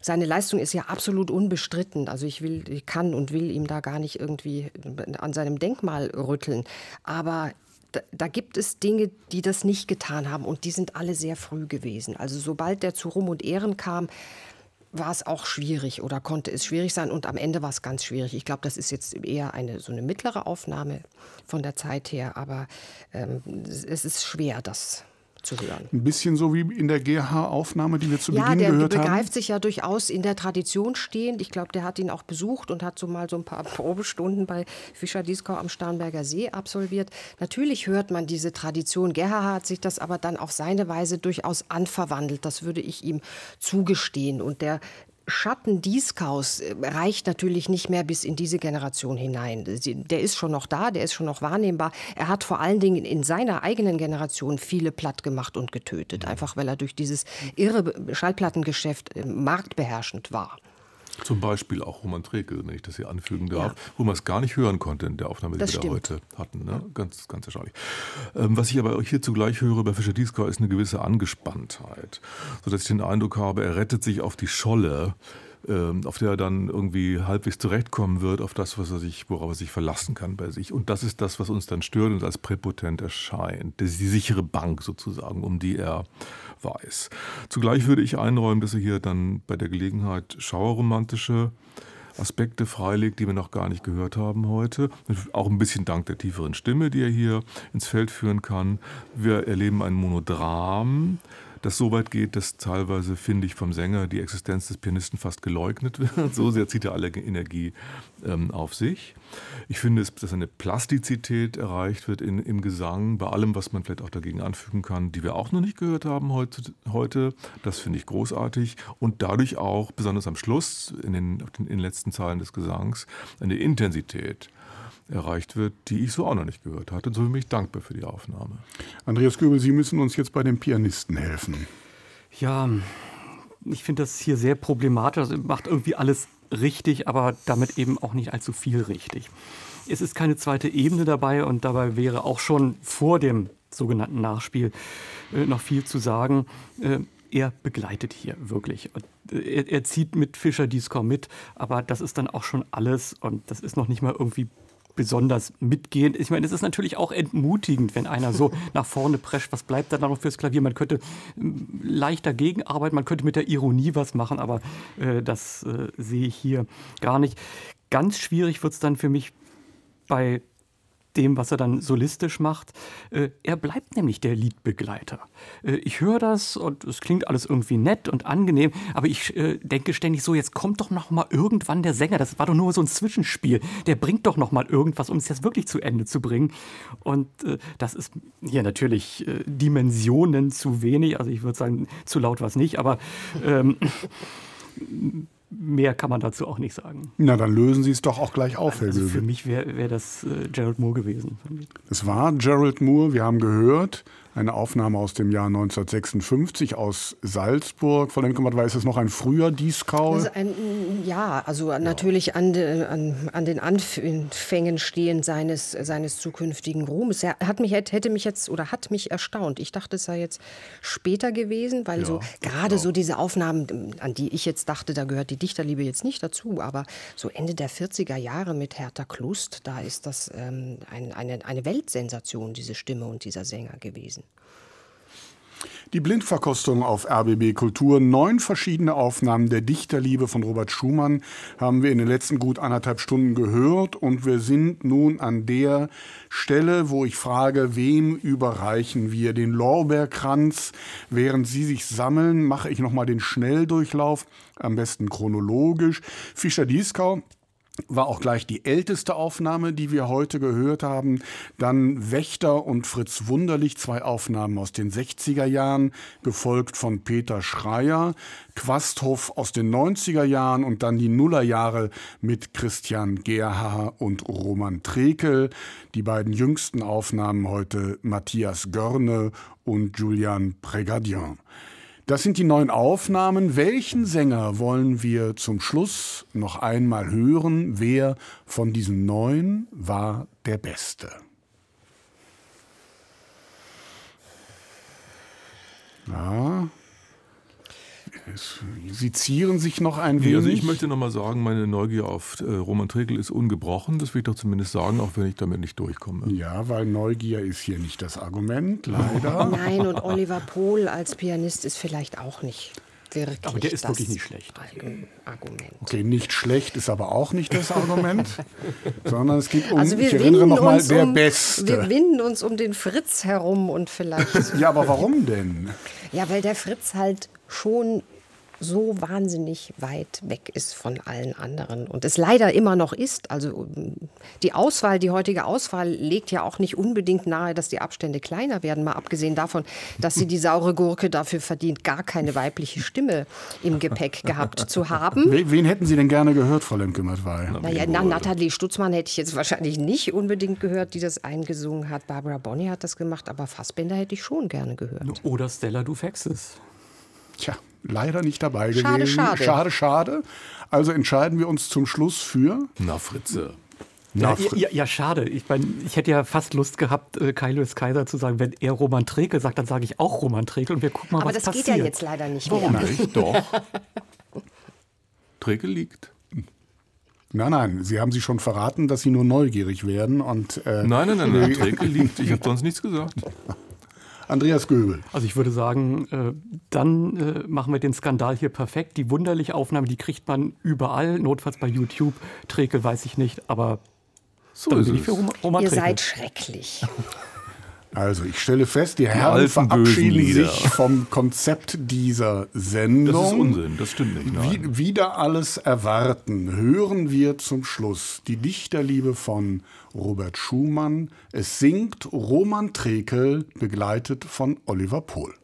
seine Leistung ist ja absolut unbestritten. Also ich will, ich kann und will ihm da gar nicht irgendwie an seinem Denkmal rütteln. Aber da, da, gibt es Dinge, die das nicht getan haben und die sind alle sehr früh gewesen. Also sobald der zu Ruhm und Ehren kam, war es auch schwierig oder konnte es schwierig sein und am Ende war es ganz schwierig. Ich glaube, das ist jetzt eher eine so eine mittlere Aufnahme von der Zeit her, aber ähm, es ist schwer, das zu hören. Ein bisschen so wie in der GH-Aufnahme, die wir zu ja, Beginn gehört haben. Ja, der begreift sich ja durchaus in der Tradition stehend. Ich glaube, der hat ihn auch besucht und hat so mal so ein paar Probestunden bei Fischer-Dieskau am Starnberger See absolviert. Natürlich hört man diese Tradition. Gerhard hat sich das aber dann auf seine Weise durchaus anverwandelt. Das würde ich ihm zugestehen. Und der Schatten Dieskaus äh, reicht natürlich nicht mehr bis in diese Generation hinein. Der ist schon noch da, der ist schon noch wahrnehmbar. Er hat vor allen Dingen in seiner eigenen Generation viele platt gemacht und getötet, einfach weil er durch dieses irre Schallplattengeschäft äh, marktbeherrschend war. Zum Beispiel auch Roman Treke, wenn ich das hier anfügen darf, ja. wo man es gar nicht hören konnte in der Aufnahme, die das wir stimmt. heute hatten. Ne? Ganz, ganz erstaunlich. Ähm, was ich aber hier zugleich höre bei Fischer Dieskau ist eine gewisse Angespanntheit, sodass ich den Eindruck habe, er rettet sich auf die Scholle ähm, auf der er dann irgendwie halbwegs zurechtkommen wird, auf das, was er sich, worauf er sich verlassen kann bei sich. Und das ist das, was uns dann stört und als präpotent erscheint. Das ist die sichere Bank sozusagen, um die er weiß. Zugleich würde ich einräumen, dass er hier dann bei der Gelegenheit schauerromantische Aspekte freilegt, die wir noch gar nicht gehört haben heute. Auch ein bisschen dank der tieferen Stimme, die er hier ins Feld führen kann. Wir erleben ein Monodram, das so weit geht, dass teilweise, finde ich, vom Sänger die Existenz des Pianisten fast geleugnet wird. So sehr zieht er alle Energie ähm, auf sich. Ich finde, dass eine Plastizität erreicht wird in, im Gesang, bei allem, was man vielleicht auch dagegen anfügen kann, die wir auch noch nicht gehört haben heute. heute. Das finde ich großartig. Und dadurch auch, besonders am Schluss, in den, in den letzten Zeilen des Gesangs, eine Intensität erreicht wird, die ich so auch noch nicht gehört hatte. Und so bin ich dankbar für die Aufnahme. Andreas Göbel, Sie müssen uns jetzt bei den Pianisten helfen. Ja, ich finde das hier sehr problematisch. Also macht irgendwie alles richtig, aber damit eben auch nicht allzu viel richtig. Es ist keine zweite Ebene dabei und dabei wäre auch schon vor dem sogenannten Nachspiel äh, noch viel zu sagen. Äh, er begleitet hier wirklich. Äh, er, er, zieht mit Fischer Dieskau mit, aber das ist dann auch schon alles und das ist noch nicht mal irgendwie besonders mitgehend. Ich meine, es ist natürlich auch entmutigend, wenn einer so nach vorne prescht. Was bleibt dann noch fürs Klavier? Man könnte hm, leicht dagegen arbeiten, man könnte mit der Ironie was machen, aber äh, das äh, sehe ich hier gar nicht. Ganz schwierig wird es dann für mich bei dem, was er dann solistisch macht. Äh, er bleibt nämlich der Liedbegleiter. Äh, ich höre das und es klingt alles irgendwie nett und angenehm, aber ich äh, denke ständig so, jetzt kommt doch noch mal irgendwann der Sänger. Das war doch nur so ein Zwischenspiel. Der bringt doch noch mal irgendwas, um es jetzt wirklich zu Ende zu bringen. Und das ist hier natürlich Dimensionen zu wenig. Also ich würde sagen, zu laut war es nicht, aber ähm, mehr kann man dazu auch nicht sagen. Na, dann lösen Sie es doch auch gleich auf, Herr also Für mich wäre wär das äh, Gerald Moore gewesen. Es war Gerald Moore, wir haben gehört, eine Aufnahme aus dem Jahr 1956 aus Salzburg. Von Enkelmann weiß es noch ein früher Dieskau. Also ja, also ja. natürlich an, de, an, an, den Anfängen stehend seines, seines zukünftigen Ruhmes. Er hat mich, hätte mich jetzt oder hat mich erstaunt. Ich dachte, es sei jetzt später gewesen, weil ja, so gerade genau. so diese Aufnahmen, an die ich jetzt dachte, da gehört die Dichterliebe jetzt nicht dazu, aber so Ende der 40er Jahre mit Hertha Klust, da ist das ähm, ein, eine, eine Weltsensation, diese Stimme und dieser Sänger gewesen. Die Blindverkostung auf RBB Kultur. Neun verschiedene Aufnahmen der Dichterliebe von Robert Schumann haben wir in den letzten gut anderthalb Stunden gehört. Und wir sind nun an der Stelle, wo ich frage, wem überreichen wir den Lorbeerkranz? Während Sie sich sammeln, mache ich nochmal den Schnelldurchlauf, am besten chronologisch. Fischer-Dieskau war auch gleich die älteste Aufnahme, die wir heute gehört haben. Dann Wächter und Fritz Wunderlich, zwei Aufnahmen aus den 60er Jahren, gefolgt von Peter Schreier, Quasthoff aus den 90er Jahren und dann die Nullerjahre mit Christian Gerhaar und Roman Trekel. Die beiden jüngsten Aufnahmen heute Matthias Görne und Julian Prégardien. Das sind die neuen Aufnahmen. Welchen Sänger wollen wir zum Schluss noch einmal hören? Wer von diesen neun war der Beste? Ja, Sie zieren sich noch ein wenig. Also ich möchte noch mal sagen, meine Neugier auf äh, Roman Trekel ist ungebrochen. Das will ich doch zumindest sagen, auch wenn ich damit nicht durchkomme. Ja, weil Neugier ist hier nicht das Argument, leider. Nein, und Oliver Pohl als Pianist ist vielleicht auch nicht wirklich Aber der ist wirklich nicht schlecht. Argument. Okay, nicht schlecht ist aber auch nicht das Argument, sondern es geht um, also wir ich erinnere nochmal, der um, Beste. Wir winden uns um den Fritz herum und vielleicht... ja, aber warum denn? Ja, weil der Fritz halt schon so wahnsinnig weit weg ist von allen anderen und es leider immer noch ist. Also die Auswahl, die heutige Auswahl legt ja auch nicht unbedingt nahe, dass die Abstände kleiner werden, mal abgesehen davon, dass sie die saure Gurke dafür verdient, gar keine weibliche Stimme im Gepäck gehabt zu haben. Wen hätten Sie denn gerne gehört, Frau Lemke-Matwei? Naja, na, Nathalie Stutzmann hätte ich jetzt wahrscheinlich nicht unbedingt gehört, die das eingesungen hat. Barbara Bonny hat das gemacht, aber Fassbender hätte ich schon gerne gehört. Oder Stella Dufexis. Tja, leider nicht dabei schade, gewesen. Schade, schade. Schade, Also entscheiden wir uns zum Schluss für. Na, Fritze. Ja, ja, ja, schade. Ich, mein, ich hätte ja fast Lust gehabt, äh, Kai Lewis Kaiser zu sagen, wenn er Roman Trekel sagt, dann sage ich auch Roman Trekel und wir gucken mal, Aber was Aber passiert. das geht ja jetzt leider nicht Warum mehr. nicht? Doch. Trekel liegt. Nein, nein, Sie haben sich schon verraten, dass Sie nur neugierig werden und. Äh, nein, nein, nein, nein. Trekel liegt. Ich habe sonst nichts gesagt. Andreas Göbel. Also ich würde sagen, äh, dann äh, machen wir den Skandal hier perfekt. Die wunderliche Aufnahme, die kriegt man überall, notfalls bei YouTube. Trekel weiß ich nicht, aber so dann ist bin es. ich für Roman, Roman Ihr Trekel. seid schrecklich. Also ich stelle fest, die Herren verabschieden sich vom Konzept dieser Sendung. Das ist Unsinn, das stimmt nicht. Nein. Wie, wieder alles erwarten, hören wir zum Schluss die Dichterliebe von Robert Schumann. Es singt Roman Trekel, begleitet von Oliver Pohl.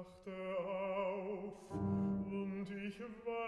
wachte auf um und ich war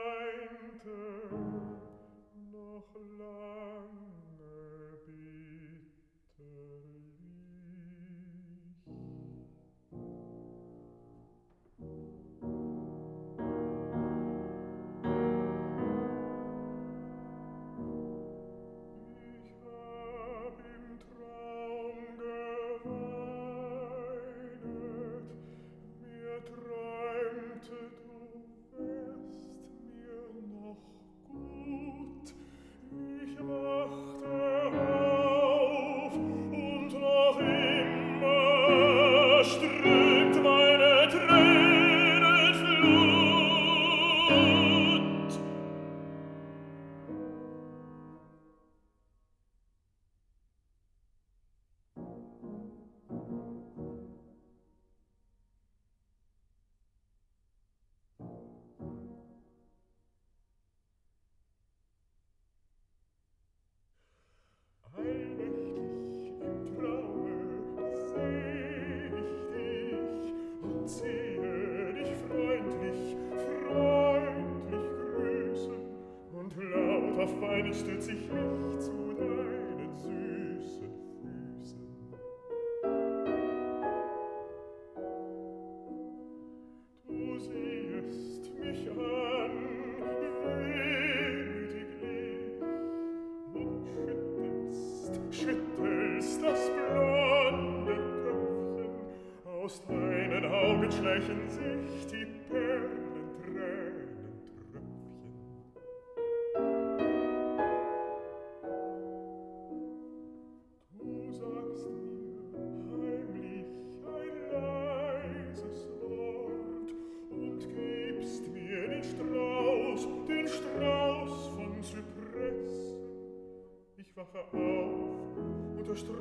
nostro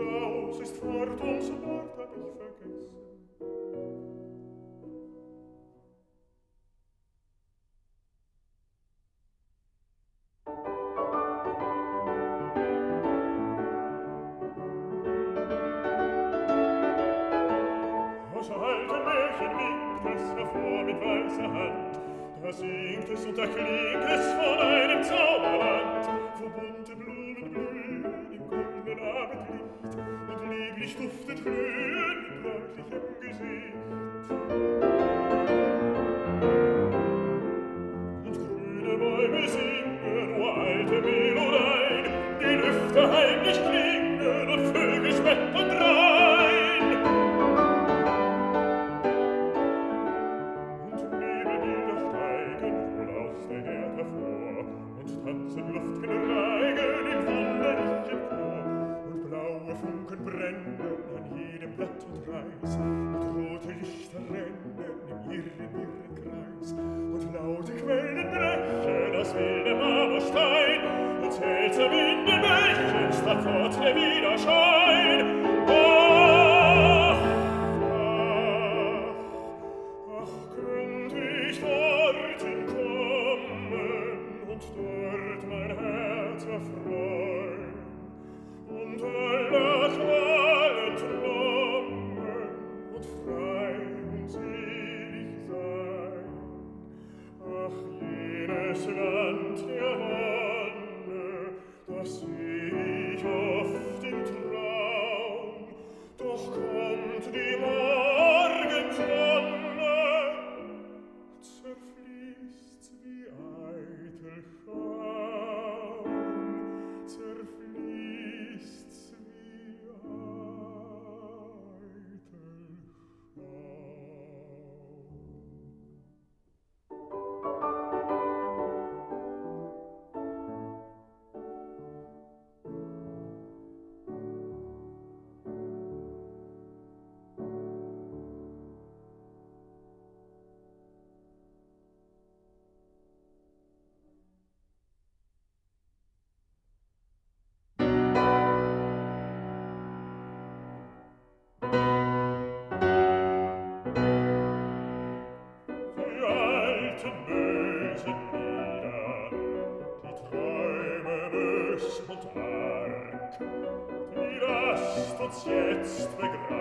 als jetzt begreift.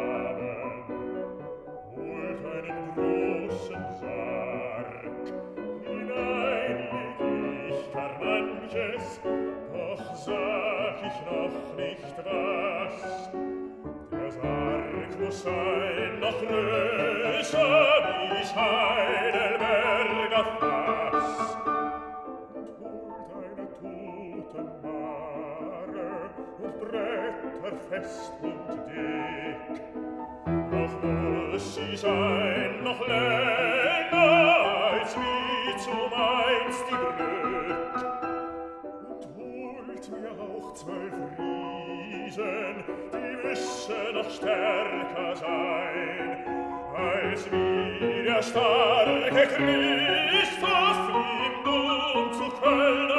fest und dick. Noch muss sie sein, noch länger, als wie zumeins die Brück. Und holt mir auch zwölf Riesen, die müssen noch stärker sein, als wie der starke Christoph ihm um nun zu Köln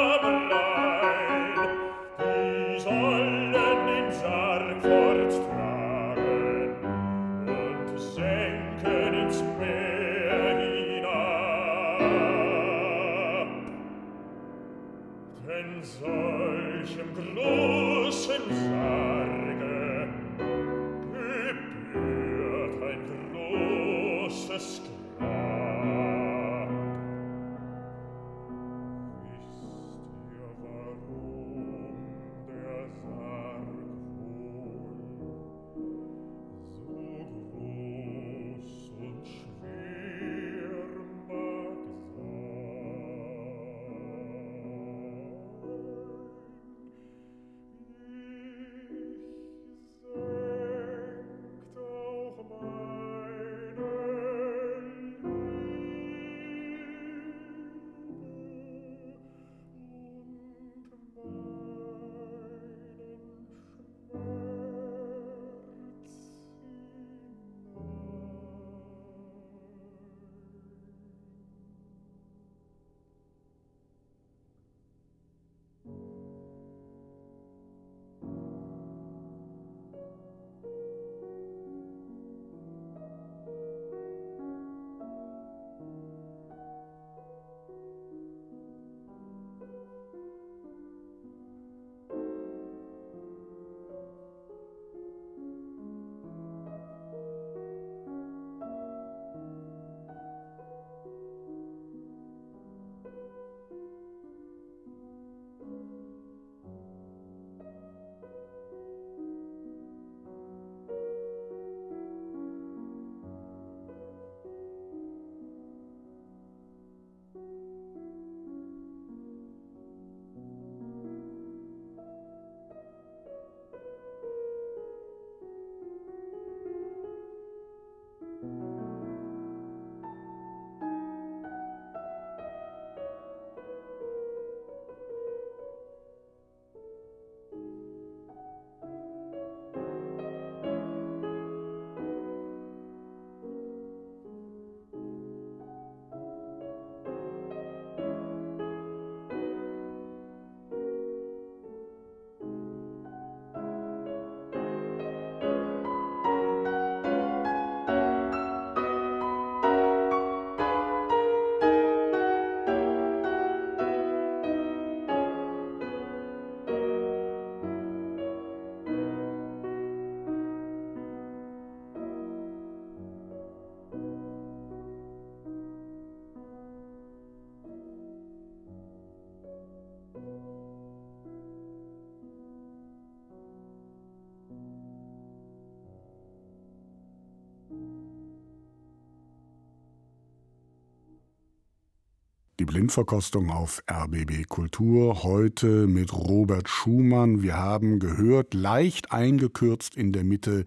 Blindverkostung auf RBB Kultur heute mit Robert Schumann. Wir haben gehört, leicht eingekürzt in der Mitte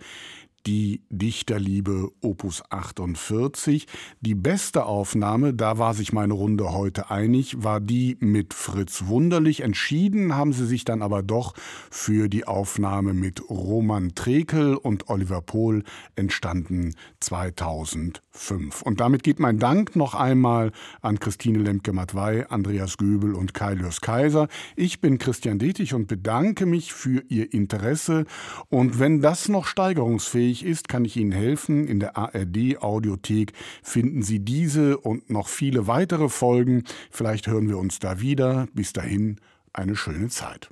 die Dichterliebe Opus 48. Die beste Aufnahme, da war sich meine Runde heute einig, war die mit Fritz Wunderlich. Entschieden haben sie sich dann aber doch für die Aufnahme mit Roman Trekel und Oliver Pohl, entstanden 2005. Und damit geht mein Dank noch einmal an Christine Lemke-Matwei, Andreas Göbel und Kailius Kaiser. Ich bin Christian Detig und bedanke mich für Ihr Interesse. Und wenn das noch steigerungsfähig ist, kann ich Ihnen helfen. In der ARD Audiothek finden Sie diese und noch viele weitere Folgen. Vielleicht hören wir uns da wieder. Bis dahin eine schöne Zeit.